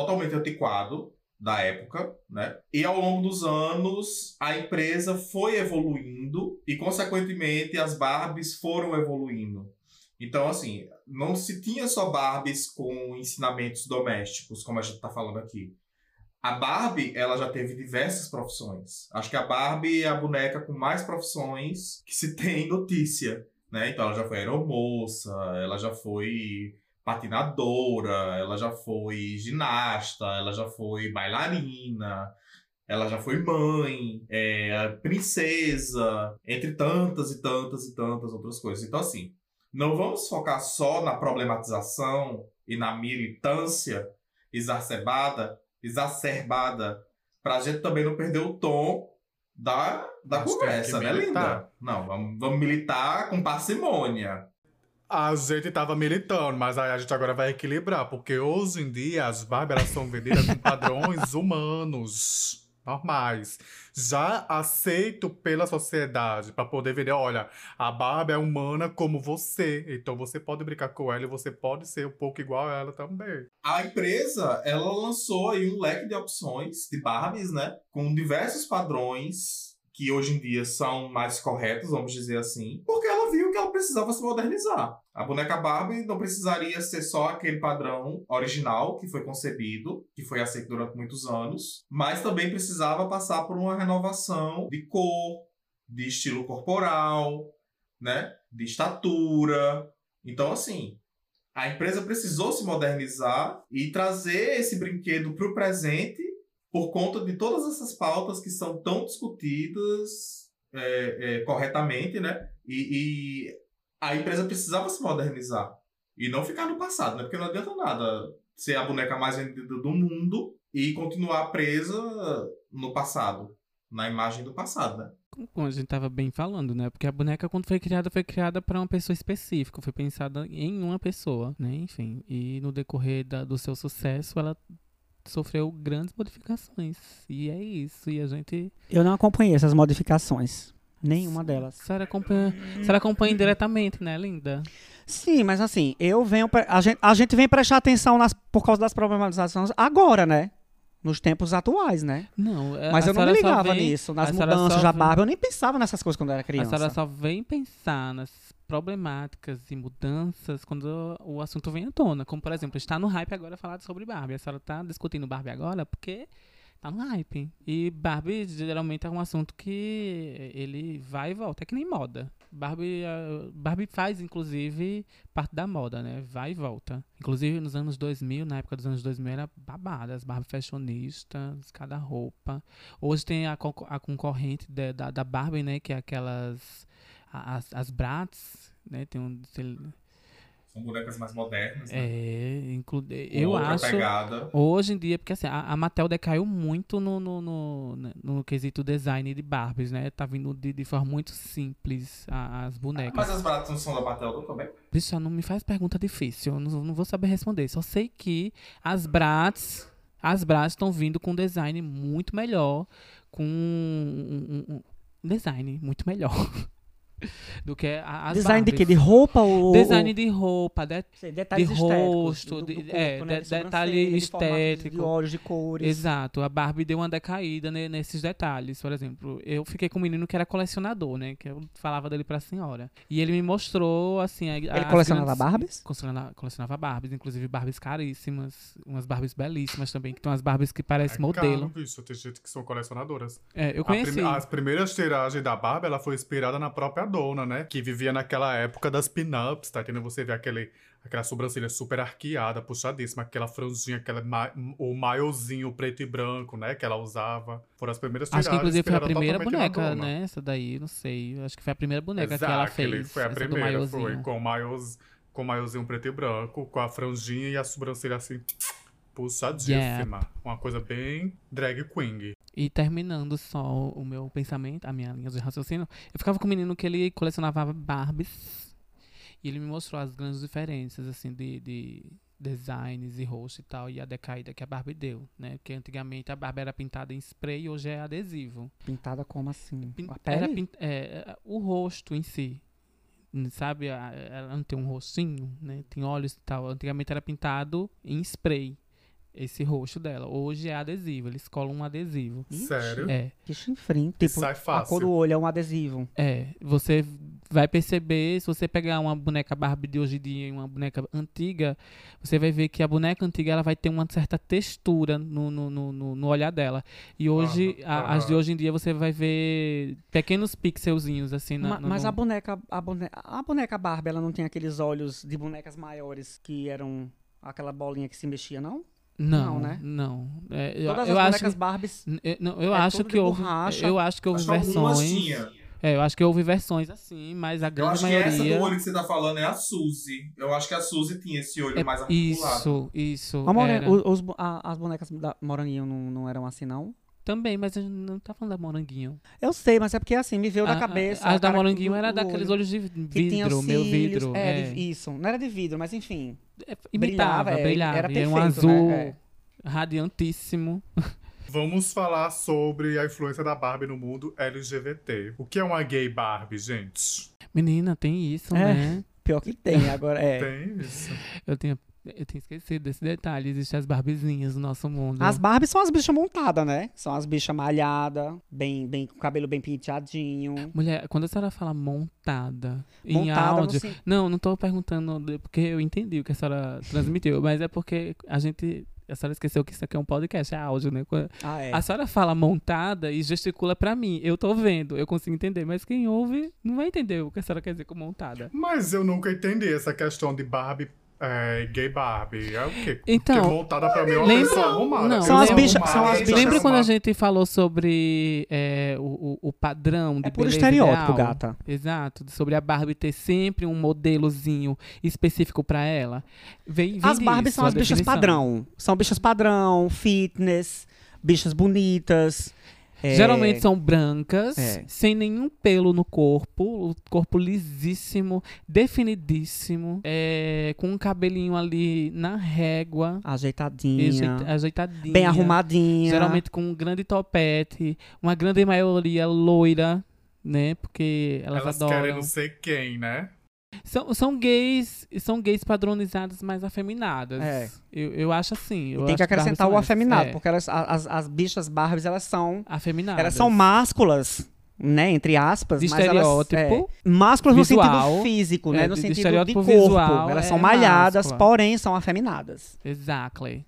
totalmente antiquado da época, né? E ao longo dos anos, a empresa foi evoluindo e, consequentemente, as Barbies foram evoluindo. Então, assim, não se tinha só Barbies com ensinamentos domésticos, como a gente tá falando aqui. A Barbie, ela já teve diversas profissões. Acho que a Barbie é a boneca com mais profissões que se tem notícia, né? Então ela já foi aeromoça, ela já foi patinadora, ela já foi ginasta, ela já foi bailarina, ela já foi mãe, é, princesa, entre tantas e tantas e tantas outras coisas. Então, assim, não vamos focar só na problematização e na militância exacerbada, exacerbada, pra gente também não perder o tom da, da conversa, né, militar. linda? Não, vamos, vamos militar com parcimônia. A gente tava militando, mas a gente agora vai equilibrar, porque hoje em dia as Barbie elas são vendidas com padrões humanos, normais. Já aceito pela sociedade, para poder vender, olha, a Barbie é humana como você, então você pode brincar com ela e você pode ser um pouco igual a ela também. A empresa, ela lançou aí um leque de opções de Barbies, né? Com diversos padrões que hoje em dia são mais corretos, vamos dizer assim, porque ela precisava se modernizar. A boneca Barbie não precisaria ser só aquele padrão original que foi concebido, que foi aceito durante muitos anos, mas também precisava passar por uma renovação de cor, de estilo corporal, né? De estatura. Então, assim, a empresa precisou se modernizar e trazer esse brinquedo para o presente por conta de todas essas pautas que são tão discutidas é, é, corretamente, né? E, e a empresa precisava se modernizar e não ficar no passado, né? Porque não adianta nada ser a boneca mais vendida do mundo e continuar presa no passado. na imagem do passado, né? Como a gente tava bem falando, né? Porque a boneca, quando foi criada, foi criada para uma pessoa específica, foi pensada em uma pessoa, né? Enfim, e no decorrer da- do seu sucesso, ela sofreu grandes modificações. E é isso. E a gente. Eu não acompanhei essas modificações. Nenhuma delas. A senhora acompanha, senhora acompanha indiretamente, né, linda? Sim, mas assim, eu venho. A gente, a gente vem prestar atenção nas, por causa das problematizações agora, né? Nos tempos atuais, né? Não, Mas eu não me ligava vem- nisso, nas mudanças da Barbie. Eu nem pensava nessas coisas quando eu era A senhora criança. só vem pensar nas problemáticas e mudanças quando o assunto vem à tona. Como, por exemplo, está no hype agora falar sobre Barbie. A senhora está discutindo Barbie agora porque tá no hype. E Barbie geralmente é um assunto que ele vai e volta. É que nem moda. Barbie, Barbie faz, inclusive, parte da moda, né? Vai e volta. Inclusive, nos anos 2000, na época dos anos 2000, era babada. As Barbie fashionistas, cada roupa. Hoje tem a, a concorrente da, da, da Barbie, né? Que é aquelas... As, as Bratz, né? Tem um... sei- São bonecas mais modernas, né? É, inclu, eu acho... pegada. Hoje em dia, porque assim, a, a Mattel decaiu muito no, no, no, no- no quesito design de Barbies, né? Tá vindo de, de forma muito simples a- as bonecas. Mas as baratas não são da Mattel também? Bicho, não me faz pergunta difícil, eu não, não vou saber responder. Só sei que as Bratz, as Bratz estão vindo com um design muito melhor, com um, um- um design muito melhor do que a- as Design de quê? Barbies. De roupa ou. Design de roupa, de, sei, detalhes de estéticos rosto, do- do de- corpo, é, né? de- detalhe de formatos De estético. olhos, de cores. Exato, a Barbie deu uma decaída ne- nesses detalhes. Por exemplo, eu fiquei com um menino que era colecionador, né? Que eu falava dele pra senhora. E ele me mostrou, assim. a- Ele as colecionava grandes- Barbies? Colecionava, colecionava Barbies, inclusive Barbies caríssimas, umas Barbies belíssimas também, que tem umas Barbies que parecem É modelo. caro, bicho. Tem gente que são colecionadoras. É, eu A conheci. prime- as primeiras tiragens da Barbie, ela foi inspirada na própria dona, né? Que vivia naquela época das pin-ups, tá entendendo? Você vê aquele, aquela sobrancelha super arqueada, puxadíssima, aquela franjinha, aquela ma- o maiozinho preto e branco, né? Que ela usava. Foram as primeiras tiragens. Acho que inclusive foi a primeira boneca, né? Essa daí, não sei. Acho que foi a primeira boneca Exato, que ela fez. Foi a primeira, foi. maiozinho. Com o maiôs, com o maiozinho preto e branco, com a franjinha e a sobrancelha assim, puxadíssima. Uma coisa bem drag queen. E terminando só o meu pensamento, a minha linha de raciocínio, eu ficava com um menino que ele colecionava Barbies. E ele me mostrou as grandes diferenças, assim, de, de designs e rosto e tal, e a decaída que a Barbie deu, né? Porque antigamente a Barbie era pintada em spray e hoje é adesivo. Pintada como assim? Pin- a pele? pin- é, o rosto em si. Sabe, ela não tem um rostinho, né? Tem olhos e tal. Antigamente era pintado em spray, esse rosto dela. Hoje é adesivo, eles colam um adesivo. Sério? É, Que chinfrim. Tipo, Sai a fácil. cor do olho é um adesivo. é. Você vai perceber, se você pegar uma boneca Barbie de hoje em dia e uma boneca antiga, você vai ver que a boneca antiga ela vai ter uma certa textura no, no, no, no- no olhar dela. E hoje, Aham, a- as de aham. hoje em dia, você vai ver pequenos pixelzinhos assim na, Ma- no- mas no- a boneca, a boneca, a boneca Barbie, ela não tem aqueles olhos de bonecas maiores que eram aquela bolinha que se mexia, não? Não, Não, né? Não. É, eu, Todas eu as acho bonecas que, Barbies. N- eu, não, eu é acho que houve. borracha. Eu acho que houve Acho versões. É, eu acho que houve versões assim, mas a Eu grande acho que essa maioria. do olho que você tá falando é a Suzy. Eu acho que a Suzy tinha esse olho é- mais articulado. isso, isso. Ó, More- os bo- a- as bonecas da Moranguinho não, não eram assim, não? Também, mas a gente não tá falando da moranguinho. Eu sei, mas é porque assim, me veio A- da cabeça. a- o da moranguinho era daqueles olho. olhos de vidro, meu vidro. É, É, de- isso. Não era de vidro, mas enfim. É, Imitava, brilhava, é, brilhava. era e era um perfeito, né? azul É. radiantíssimo. Vamos falar sobre a influência da Barbie no mundo LGBT. O que é uma gay Barbie, gente? Menina, tem isso, É. né? Pior que tem, agora é. Tem isso. Eu tinha, eu tinha esquecido desse detalhe. Existem as barbezinhas no nosso mundo. As Barbies são as bichas montadas, né? São as bichas malhadas, bem, bem, com o cabelo bem penteadinho. Mulher, quando a senhora fala montada, em Montada no áudio. sen- Não, não tô perguntando porque eu entendi o que a senhora transmitiu, mas é porque a gente. A senhora esqueceu que isso aqui é um podcast, é áudio, né? Ah, é. A senhora fala montada e gesticula pra mim. Eu tô vendo, eu consigo entender, mas quem ouve não vai entender o que a senhora quer dizer com montada. Mas eu nunca entendi essa questão de Barbie, é, gay Barbie. É o quê? Então, Porque montada pra mim é uma lembra- pessoa arrumada. não, Eu São as bichas- arrumada, são as bichas- Lembra quando a gente falou sobre é, o, o, padrão de É por beleza estereótipo, ideal? gata. Exato, sobre a Barbie ter sempre um modelozinho específico pra ela. Vem, vem As Barbies são as bichas definição. padrão. São bichas padrão, fitness, bichas bonitas. É, Geralmente são brancas, É. sem nenhum pelo no corpo, o corpo lisíssimo, definidíssimo, é, com um cabelinho ali na régua, ajeitadinha, ajeita- ajeitadinha. bem arrumadinha. Geralmente com um grande topete, uma grande maioria loira, né? Porque elas, Elas adoram. querem não sei quem, né? São, são gays, são gays padronizadas mais afeminadas. É. Eu, eu acho assim. E eu tem acho que acrescentar o afeminado. É, porque elas, as, as bichas Barbies, elas são, afeminadas. elas são másculas, né, entre aspas, De mas elas, estereótipo. é, másculas no visual, sentido físico, né, é, no de- sentido de estereótipo corpo. visual, elas é são malhadas, máscula. porém são afeminadas. Exactly.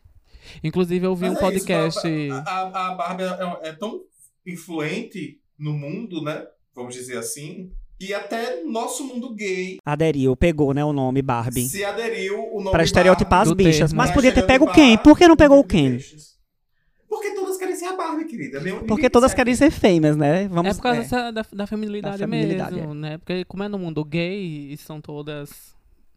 Inclusive, eu vi Mas um é isso, podcast. a, a, a Barbie é, é tão influente no mundo, né? Vamos dizer assim. E até nosso mundo gay Aderiu, pegou, né, o nome Barbie. se aderiu o nome Pra estereotipar as Do bichas. termo. Mas podia ter pego quem? Por que não pegou o bichos. Porque todas querem ser a Barbie, querida. Ninguém Porque todas quer querem ser famous, né? Vamos, É por causa é. dessa- da, da feminilidade, Da feminilidade, mesmo, né? Porque como é no mundo gay e são todas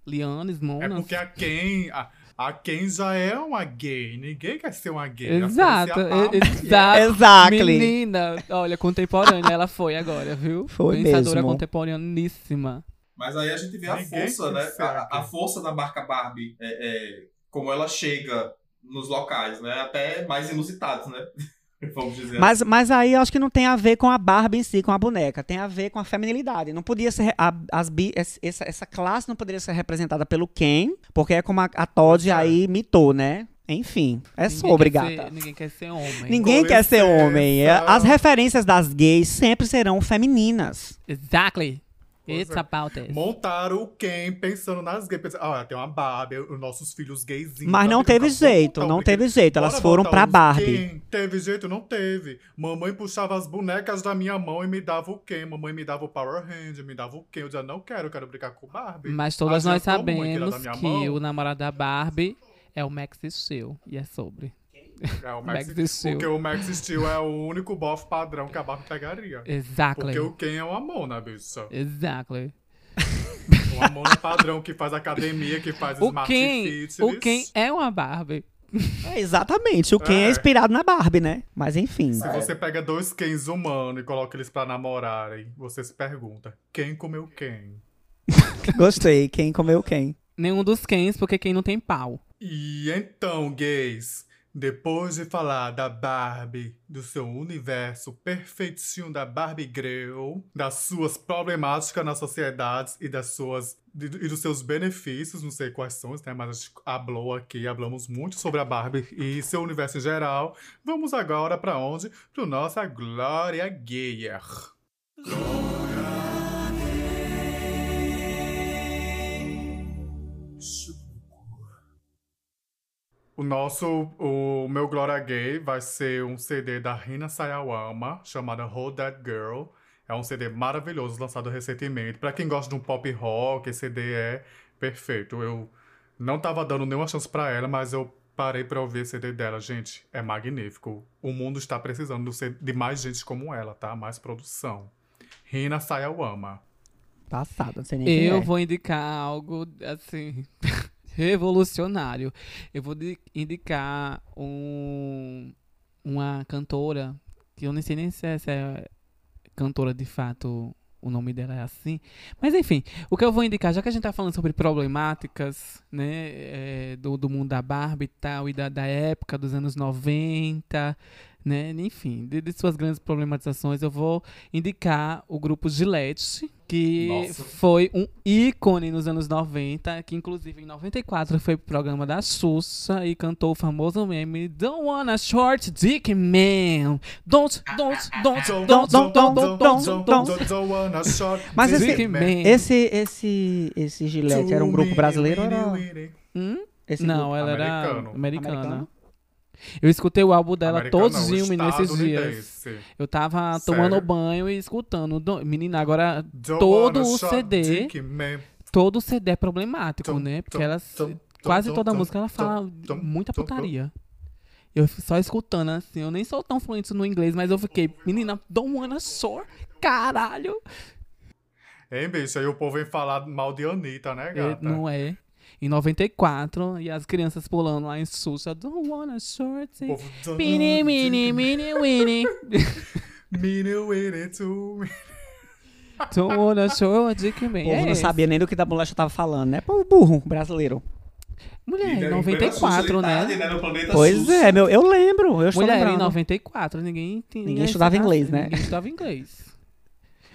lianes, É monas. porque a Ken, a, a Ken já é uma gay. Ninguém quer ser uma gay. Exato, a exato. Exactly. Menina, olha, contemporânea ela foi agora, viu? Foi Pensadora mesmo. contemporaníssima. Mas aí a gente vê a Ninguém força, quer né? A, a a força da marca Barbie. É, é, como ela chega nos locais, né? Até mais inusitados, né? Vamos dizer Mas, mas aí eu acho que não tem a ver com a Barbie em si, com a boneca. Tem a ver com a feminilidade. Não podia ser. A, as bi- essa, essa classe não poderia ser representada pelo Ken, porque é como a, a Todd aí mitou, né? Enfim, é Ninguém sobre, quer gata. ser- ninguém quer ser homem. Ninguém Com quer ser homem. É, As referências das gays sempre serão femininas. Exactly. It's é. about it. Montaram o Ken pensando nas gays. Pensando, ah, tem uma Barbie, os nossos filhos gayzinhos. Mas não teve vamos jeito, botar não teve jeito. Elas Bora foram pra Barbie. Ken. Teve jeito? Não teve. Mamãe puxava as bonecas da minha mão e me dava o Ken. Mamãe me dava o Power Hand, me dava o Ken. Eu dizia, não quero, eu quero brincar com o Barbie. Mas todas nós sabemos que mão. o namorado da Barbie é o Max Steel. E é sobre. É, o Max Max, Steel. Porque o Max Steel é o único bofe padrão que a Barbie pegaria. Exactly. Porque o Ken é uma mona, bicha. Exactly. Uma mona padrão que faz academia, que faz O Smart Ken, Fitness. o Ken é uma Barbie. É, exatamente. O Ken é. É. inspirado na Barbie, né? Mas enfim. Se você pega dois Kens humanos e coloca eles pra namorarem, você se pergunta, quem comeu quem? Gostei. Quem comeu quem? Nenhum dos Kens, porque quem não tem pau. E então, gays, depois de falar da Barbie, do seu universo perfeitinho da Barbie Girl, das suas problemáticas na sociedade e das suas e dos seus benefícios, não sei quais são, né? Mas a gente hablou aqui, hablamos muito sobre a Barbie e seu universo em geral. Vamos agora pra onde? Pro nossa Glória Gayer. O nosso, o meu Glória Gay vai ser um CD da Rina Sayawama, chamada Hold That Girl. É um CD maravilhoso, lançado recentemente. Pra quem gosta de um pop rock, esse CD é perfeito. Eu não tava dando nenhuma chance pra ela, mas eu parei pra ouvir esse CD dela. Gente, é magnífico. O mundo está precisando de mais gente como ela, tá? Mais produção. Rina Sayawama. Passada, não sei nem quem Eu é. vou indicar algo, assim, revolucionário. Eu vou di- indicar um, uma cantora, que eu nem sei nem se é, se é cantora de fato, o nome dela é assim. Mas enfim, o que eu vou indicar, já que a gente tá falando sobre problemáticas, né, é, do, do mundo da Barbie e tal, e da, da época dos anos 90, né, enfim, de, de suas grandes problematizações, eu vou indicar o grupo Gillette, que Nossa. foi um ícone nos anos 90, que inclusive em 94 foi pro programa da Xuxa e cantou o famoso meme Don't wanna short dick man. Don't, don't, don't, don't, don't, don't, don't, don't, don't, don't wanna short Mas dick esse- man. Esse, esse, esse Gillette era um grupo brasileiro ou era... Hum? Esse Não, grupo? ela era Americano. americana. Americano? Eu escutei o álbum dela não, todinho nesses dias. Eu tava Sério? tomando banho e escutando. Do- Menina, agora Don't Todo o CD todo CD é problemático, né? Porque ela quase toda tum, música ela fala muita putaria. Eu só escutando assim, eu nem sou tão fluente no inglês, mas eu fiquei, menina, don't wanna short, caralho. Hein, bicho? Aí o povo vem falar mal de Anitta, né, gata? não é. Em 94, e as crianças pulando lá em Xuxa. Don't wanna short O povo dança. Mini, mini, mini, winnie. Mini, Winnie, to me. Don't wanna short dick O povo É não esse. sabia nem do que da bolacha tava falando, né? Pô, burro brasileiro. Mulher, em daí, 94, plena né? planeta Pois é, meu, eu lembro, eu Mulher, em lembrando. 94, ninguém... Ninguém, estudava inglês, né? Ninguém estudava inglês.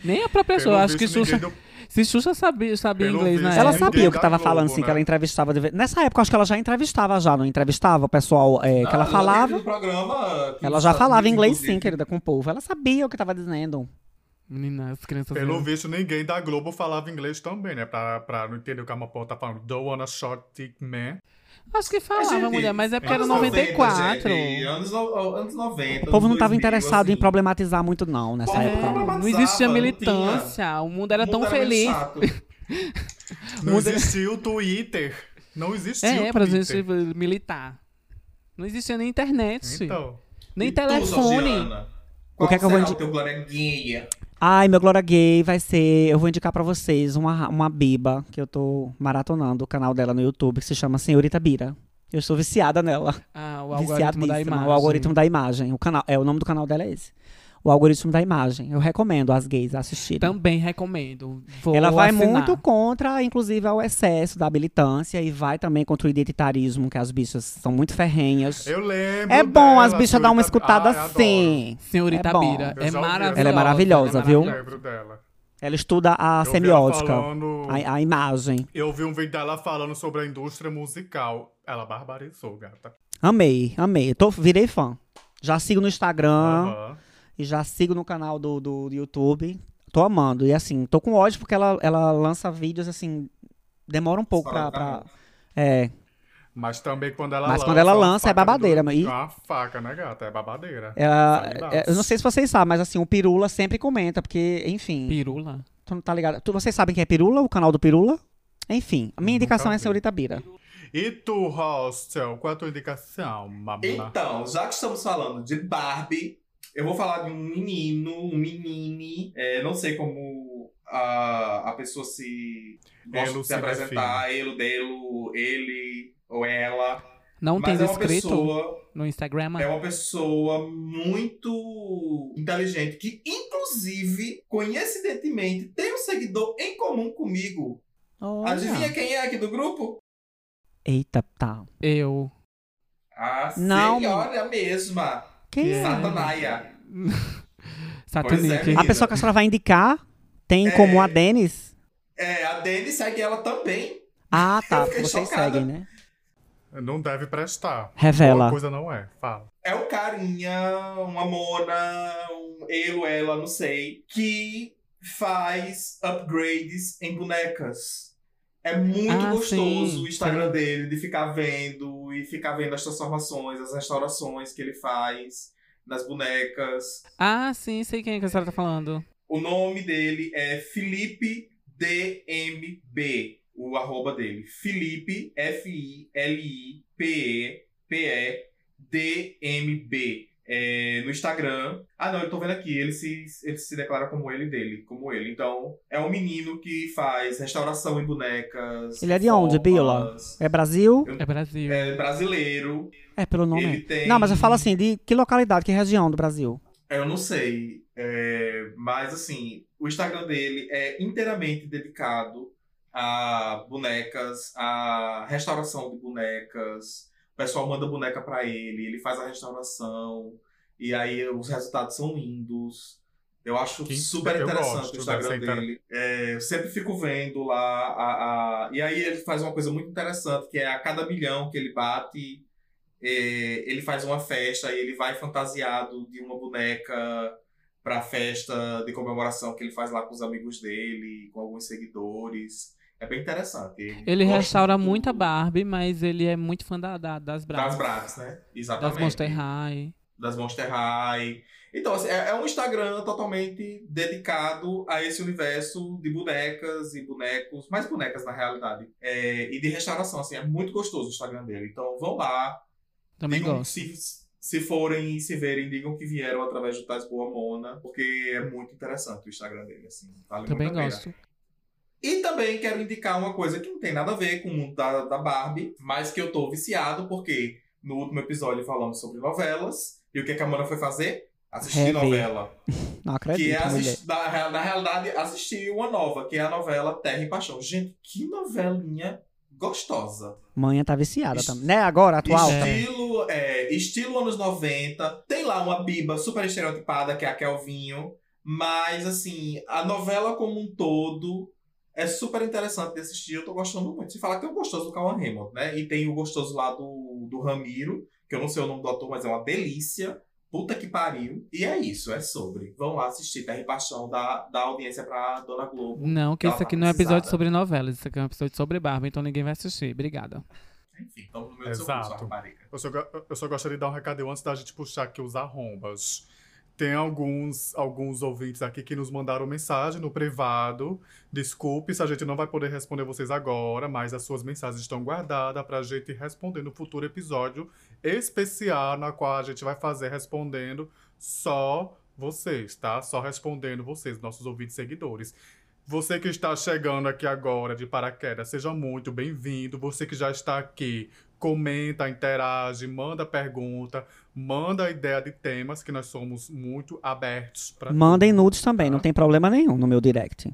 Nem a própria pessoa. Acho que ninguém deu- Se Xuxa sabia, sabia Pelo inglês visto, Ela sabia o que tava Globo, falando, assim, né? que ela entrevistava. Nessa época, acho que ela já entrevistava, já, não entrevistava o pessoal é, que ela falava. programa, que Ela já falava inglês sim, querida, com o povo. Ela sabia o que tava dizendo. Menina, as crianças... Pelo visto, ninguém da Globo falava inglês também, né? Pra, pra não entender o que a Mapô tá falando. Don't wanna short dick man. Acho que falava, Gente, mulher, mas é porque era anos 94. 90, gente, anos, no- anos 90. O povo não tava 2000, interessado em assim. problematizar muito, não, nessa Povo época. não não. não existia não militância, o mundo era O tão mundo meio feliz. chato. Não Muda- existia o Twitter. Não existia É, o pra gente militar. Não existia nem internet, Então, nem E tu, telefone. Georgiana? O que é que eu vou Qual Ai, meu Glória Gay vai ser. Eu vou indicar pra vocês uma, uma biba que eu tô maratonando o canal dela no YouTube, que se chama Senhorita Bira. Eu estou viciada nela. Ah, o algoritmo da imagem. O algoritmo da imagem. O, canal, é, o nome do canal dela é esse. O algoritmo da imagem. Eu recomendo as gays assistirem. Também recomendo. Vou Ela vai assinar. muito contra, inclusive, ao excesso da militância e vai também contra o identitarismo, que as bichas são muito ferrenhas. eu lembro. É bom as dela, bichas dar uma escutada adoro. assim. Senhorita É bom. Bira. É maravilhosa. Ela é maravilhosa, viu? Eu lembro dela. Ela estuda a Eu semiótica, falando- a, a imagem. Eu vi um vídeo dela falando sobre a indústria musical. Ela barbarizou, gata. Amei, amei. Tô, virei fã. Já sigo no Instagram Aham. E já sigo no canal do, do YouTube. Tô amando. E assim, tô com ódio porque ela, ela lança vídeos assim. Demora um pouco pra. pra- é, Mas também quando ela Mas lança. quando ela lança, é babadeira, do- mas- e- Uma faca, né, gata? É babadeira. ela, é, eu não sei se vocês sabem, mas assim, o Pirula sempre comenta, porque, enfim. Pirula. Tu não tá ligado? Tu, vocês sabem quem é Pirula? O canal do Pirula? Enfim, a minha indicação é vi. Senhorita Bira. E tu, Hostel, qual é a tua indicação, mamá? Então, já que estamos falando de Barbie, eu vou falar de um menino, um menine, é, não sei como a, a pessoa se gosta Elo de se se apresentar, ele, dele, ele ou ela. Não tem é uma descrito pessoa, no Instagram? é uma pessoa muito inteligente que, inclusive, coincidentemente, tem um seguidor em comum comigo. Olha. Adivinha quem é aqui do grupo? Eita, tá. Eu. A Não. senhora mesma, Quem é? Satanaia. Satanic. é, A pessoa que a senhora vai indicar tem em comum a Denis? É, a Dani segue ela também. Ah, tá. Vocês chocada. seguem, né? Não deve prestar. Revela. Boa coisa não é. Fala. É um carinha, uma mona, um ele, ela, não sei, que faz upgrades em bonecas. É muito Ah, gostoso sim, o Instagram dele, de ficar vendo e ficar vendo as transformações, as restaurações que ele faz nas bonecas. Ah, sim, sei quem é que a senhora tá falando. O nome dele é Felipe DMB, o arroba dele. Felipe, F-I-L-I-P-E-P-E-D-M-B. É, no Instagram. Ah, não, eu tô vendo aqui. Ele se, ele se declara como ele dele, como ele. Então, é um menino que faz restauração em bonecas. Ele é de onde, Biola? formas. É Brasil? É Brasil. É brasileiro. É, pelo nome. Ele tem. Não, mas eu falo assim, de que localidade, que região do Brasil? Eu não sei. É, mas assim, o Instagram dele é inteiramente dedicado a bonecas, a restauração de bonecas. O pessoal manda boneca pra ele, ele faz a restauração. E aí os resultados são lindos. Eu acho Que- super interessante gosto, o Instagram deve ser dele. É, eu sempre fico vendo lá. A, a- E aí ele faz uma coisa muito interessante, que é a cada milhão que ele bate, é, ele faz uma festa e ele vai fantasiado de uma boneca pra festa de comemoração que ele faz lá com os amigos dele, com alguns seguidores. É bem interessante. Ele Gosto restaura muito muita Barbie, mas ele é muito fã da, da- das Das Bravas. Bratz, né? Exatamente. Das Monster High. das Monster High. Então, assim, é, é um Instagram totalmente dedicado a esse universo de bonecas e bonecos, mais bonecas na realidade, é, e de restauração, assim, é muito gostoso o Instagram dele. Então, vão lá, Também digam gosto. se, se forem e se verem, digam que vieram através do Tais Boa Mona, porque é muito interessante o Instagram dele, assim, vale Também muito a pena. E também quero indicar uma coisa que não tem nada a ver com o mundo da, da Barbie, mas que eu tô viciado, porque no último episódio falamos sobre novelas. E o que, que a Mana foi fazer? Assistir Rever. novela. Não Que acredito, é mulher. assistir, na, na realidade, assistir uma nova, que é a novela Terra e Paixão. Gente, que novelinha gostosa. Manhã tá viciada Ist- também. Né, agora, atual. Estilo, é, estilo anos 90. Tem lá uma biba super estereotipada, que é a Kelvinho. Mas, assim, a novela como um todo é super interessante de assistir. Eu tô gostando muito. Se falar que tem o gostoso do Cauan Raymond, né? E tem o gostoso lá do, do Ramiro, que eu não sei o nome do ator, mas é uma delícia. Puta que pariu. E é isso, é sobre. Vão lá assistir Terra e Paixão, da, da audiência pra Dona Globo. Não, que isso tá aqui não é episódio sobre novelas, isso aqui é um episódio sobre Barbie, então ninguém vai assistir. Obrigada. Enfim, estamos no meio do seu Exato. curso, rapariga. Eu só, eu só gostaria de dar um recado antes da gente puxar aqui os arrombas. Tem alguns, alguns ouvintes aqui que nos mandaram mensagem no privado. Desculpe se a gente não vai poder responder vocês agora, mas as suas mensagens estão guardadas pra gente responder no futuro episódio especial, na qual a gente vai fazer respondendo só vocês, tá? Só respondendo vocês, nossos ouvintes seguidores. Você que está chegando aqui agora de paraquedas, seja muito bem-vindo. Você que já está aqui, comenta, interage, manda pergunta, manda ideia de temas, que nós somos muito abertos para Mandem nudes também, não tem problema nenhum no meu direct.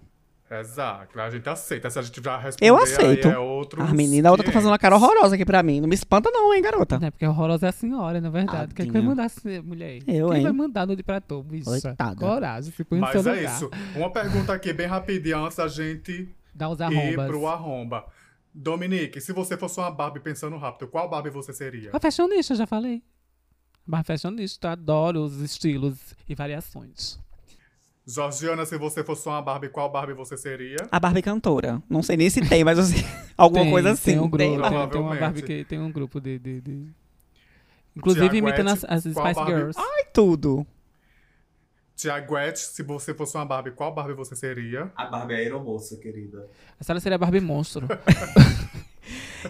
Exato, a gente aceita. Se a gente já responder, Eu aí aceito. é outro. A menina, a outra tá fazendo uma cara horrorosa aqui pra mim. Não me espanta não, hein, garota. É porque horrorosa é a senhora, na verdade. Quem é que vai mandar essa mulher? Eu, Quem hein? vai mandar nude pra tu, bicha? Coitada. Coragem, no Mas é lugar. isso. Uma pergunta aqui bem rapidinha antes da gente Dá os ir arrombas. pro arromba. Dominique, se você fosse uma Barbie pensando rápido, qual Barbie você seria? A fashionista, já falei. Barra fashionista, adoro os estilos e variações. Georgiana, se você fosse uma Barbie, qual Barbie você seria? A Barbie cantora. Não sei nem se tem, mas eu sei. Alguma Tem- coisa assim. Tem um grupo, Tem, tem, uma. Barbie que tem um grupo de. de, de- Inclusive imitando as, as Spice Barbie? Girls. Ai, tudo. Tiaguete, se você fosse uma Barbie, qual Barbie você seria? A Barbie é aeromoça, querida. A senhora seria Barbie Monstro.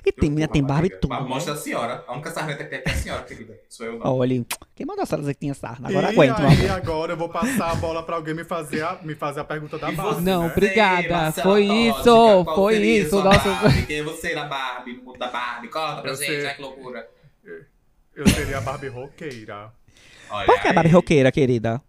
E tem, menina, tem Barbie tudo. Barbie né? mostra a senhora. A única sarneta que tem aqui é a senhora, querida. Sou eu, não. Olha, quem mandou a senhora dizer que tinha sarna? Agora e aguento, amor. agora eu vou passar a bola pra alguém me fazer a, me fazer a pergunta da E Barbie. Não, né? obrigada. Foi Tóxica, isso, foi isso, nossa- Barbie? Quem é você na Barbie, no mundo da Barbie? Conta pra Eu gente, sei. ai que loucura. Eu seria a Barbie roqueira. Olha Por que a. Barbie roqueira, querida?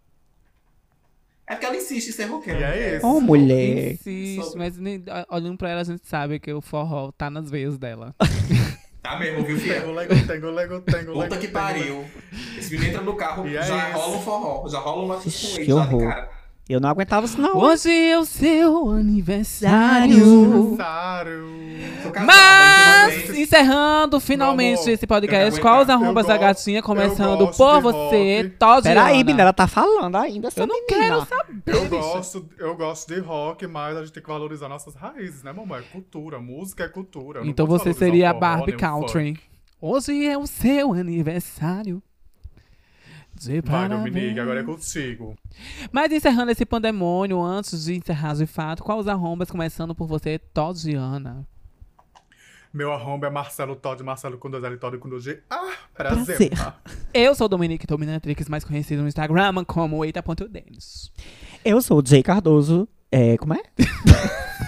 É porque ela insiste em ser roqueira. E é né? isso. Ô, mulher. Insiste, Sobre- mas nem- olhando pra ela, a gente sabe que o forró tá nas veias dela. Tá mesmo, viu, Tengo, filha? lego, tengo, lego, tengo, Puta lego, que tengo, pariu. Esse menino entra no carro, E é já isso. rola um forró. Já rola uma suíte que lá de horror. cara. Eu não aguentava isso, não. Hoje é o seu aniversário. Sário. Sou casada, Mas, encerrando finalmente amor, esse podcast, qual os arrombas da gatinha, começando por você. Todiana. Peraí, menina, ela tá falando ainda, essa Eu não menina. quero saber. Eu gosto, eu gosto de rock, mas a gente tem que valorizar nossas raízes, né, mamãe? É cultura, música é cultura. Então você seria a Barbie Country. Hoje é o seu aniversário. Funk. Vai. Dominique, agora é contigo. Mas encerrando esse pandemônio, antes de encerrar de fato, qual os arrombas, começando por você, Todiana? Meu arromba é Marcelo Todd, Marcelo com dois L, Todd com dois G. Ah, prazer. Prazer. tá? Eu sou Dominique Dominatrix, mais conhecido no Instagram como eita.denis. Eu sou o Jay Cardoso. É, como é?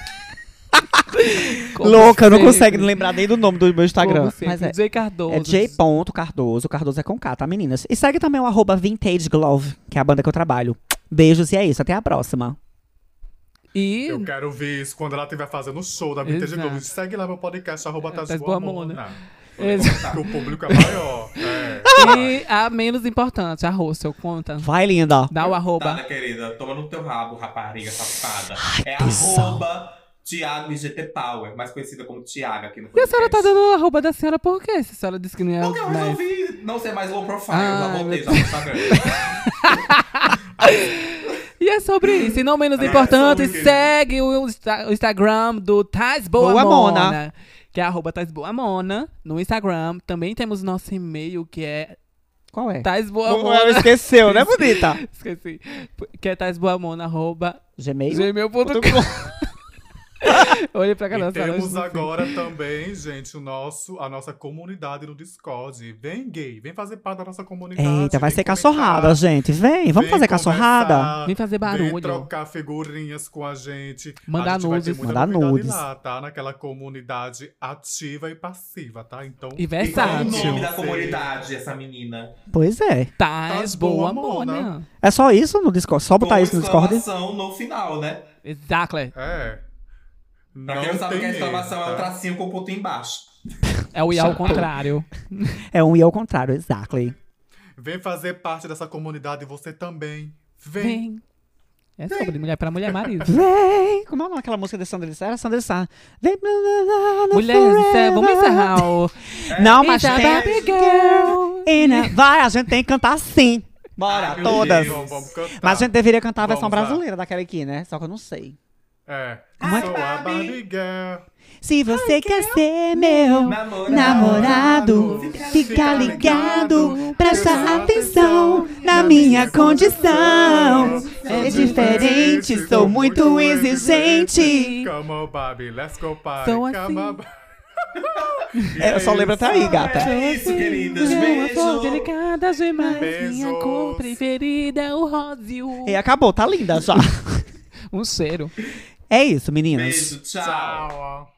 Louca, não consegue lembrar nem do nome do meu Instagram. Mas é, J. Cardoso. é J.Cardoso. Cardoso é com K, tá, meninas? E segue também o arroba Vintage Glove, que é a banda que eu trabalho. Beijos e é isso. Até a próxima. E Eu quero ver isso quando ela estiver fazendo o show da Vintage Exato. Globo. Segue lá meu podcast, arroba Tás Tás Boa Boa Mona. Mona. Ex- Que o público é maior. É. E a menos importante, a Russell, conta. Vai, linda. Dá o arroba. Tá, querida? Toma no teu rabo, rapariga safada. é tesão. arroba Thiago IGT Power, mais conhecida como Thiago aqui no E a podcast. senhora tá dando o arroba da senhora por quê? Se a senhora disse que não é Porque eu mais... resolvi não ser mais low profile, Ah, já voltei já no Instagram. E é sobre isso. E não menos É importante, sobre, querido. segue o, Insta- o Instagram do Tais Boa, Boa Mona, Mona. Que é arroba Tais Boa Mona no Instagram. Também temos nosso e-mail, que é Qual é? Tais Boa Ela Mona. esqueceu, né, bonita? Esqueci. Que é taisboamona, arroba Gmail? gmail.com. Olhe pra cá, E nossa, temos agora também, gente, o nosso, a nossa comunidade no Discord. Vem, gay, vem fazer parte da nossa comunidade. Eita, vai vem ser comentar, caçorrada, gente. Vem, vamos vem fazer caçorrada? Vem fazer Vem barulho. trocar figurinhas com a gente. Mandar a gente nudes. Mandar nudes. lá, tá? Naquela comunidade ativa e passiva, tá? Então, E E qual é o nome da comunidade, essa menina? Pois é. Tais Tás boa boa mona. mona. É só isso no Discord? Só botar Com isso no Discord? no final, né? Exactly. é. Pra quem não sabe o que é tem exclamação, é um tá? tracinho com ponto embaixo. É o I ao contrário. É um e ao contrário, exactly. Vem fazer parte dessa comunidade você também. Vem. Vem. É sobre mulher pra mulher, marido. Vem! Como é o nome daquela música de Sandra Sá? Era Sandra Sá. Vem, blá, blá, blá, no Mulher, forever. vamos encerrar o. Não, mas a tem... baby girl. Vai, a gente tem que cantar sim. Bora, Ai, meu todas. Deus. Vamos, vamos cantar. Mas a gente deveria cantar a versão Vamos lá. brasileira daquela aqui, né? Só que eu não sei. É. Ai, Sou a Barbie. Girl. Se você quer ser meu Namorado. namorado, fica ligado, presta atenção na minha condição. É diferente, sou muito exigente. Come on, Barbie, let's go party. Sou assim. É, eu só lembro até aí, gata. É isso, queridas. Uma flor Beijo. delicada demais. Minha Beijos. cor preferida é o rosa e o... E acabou, tá linda já. Um cheiro. É isso, meninas. Beijo, tchau. Tchau.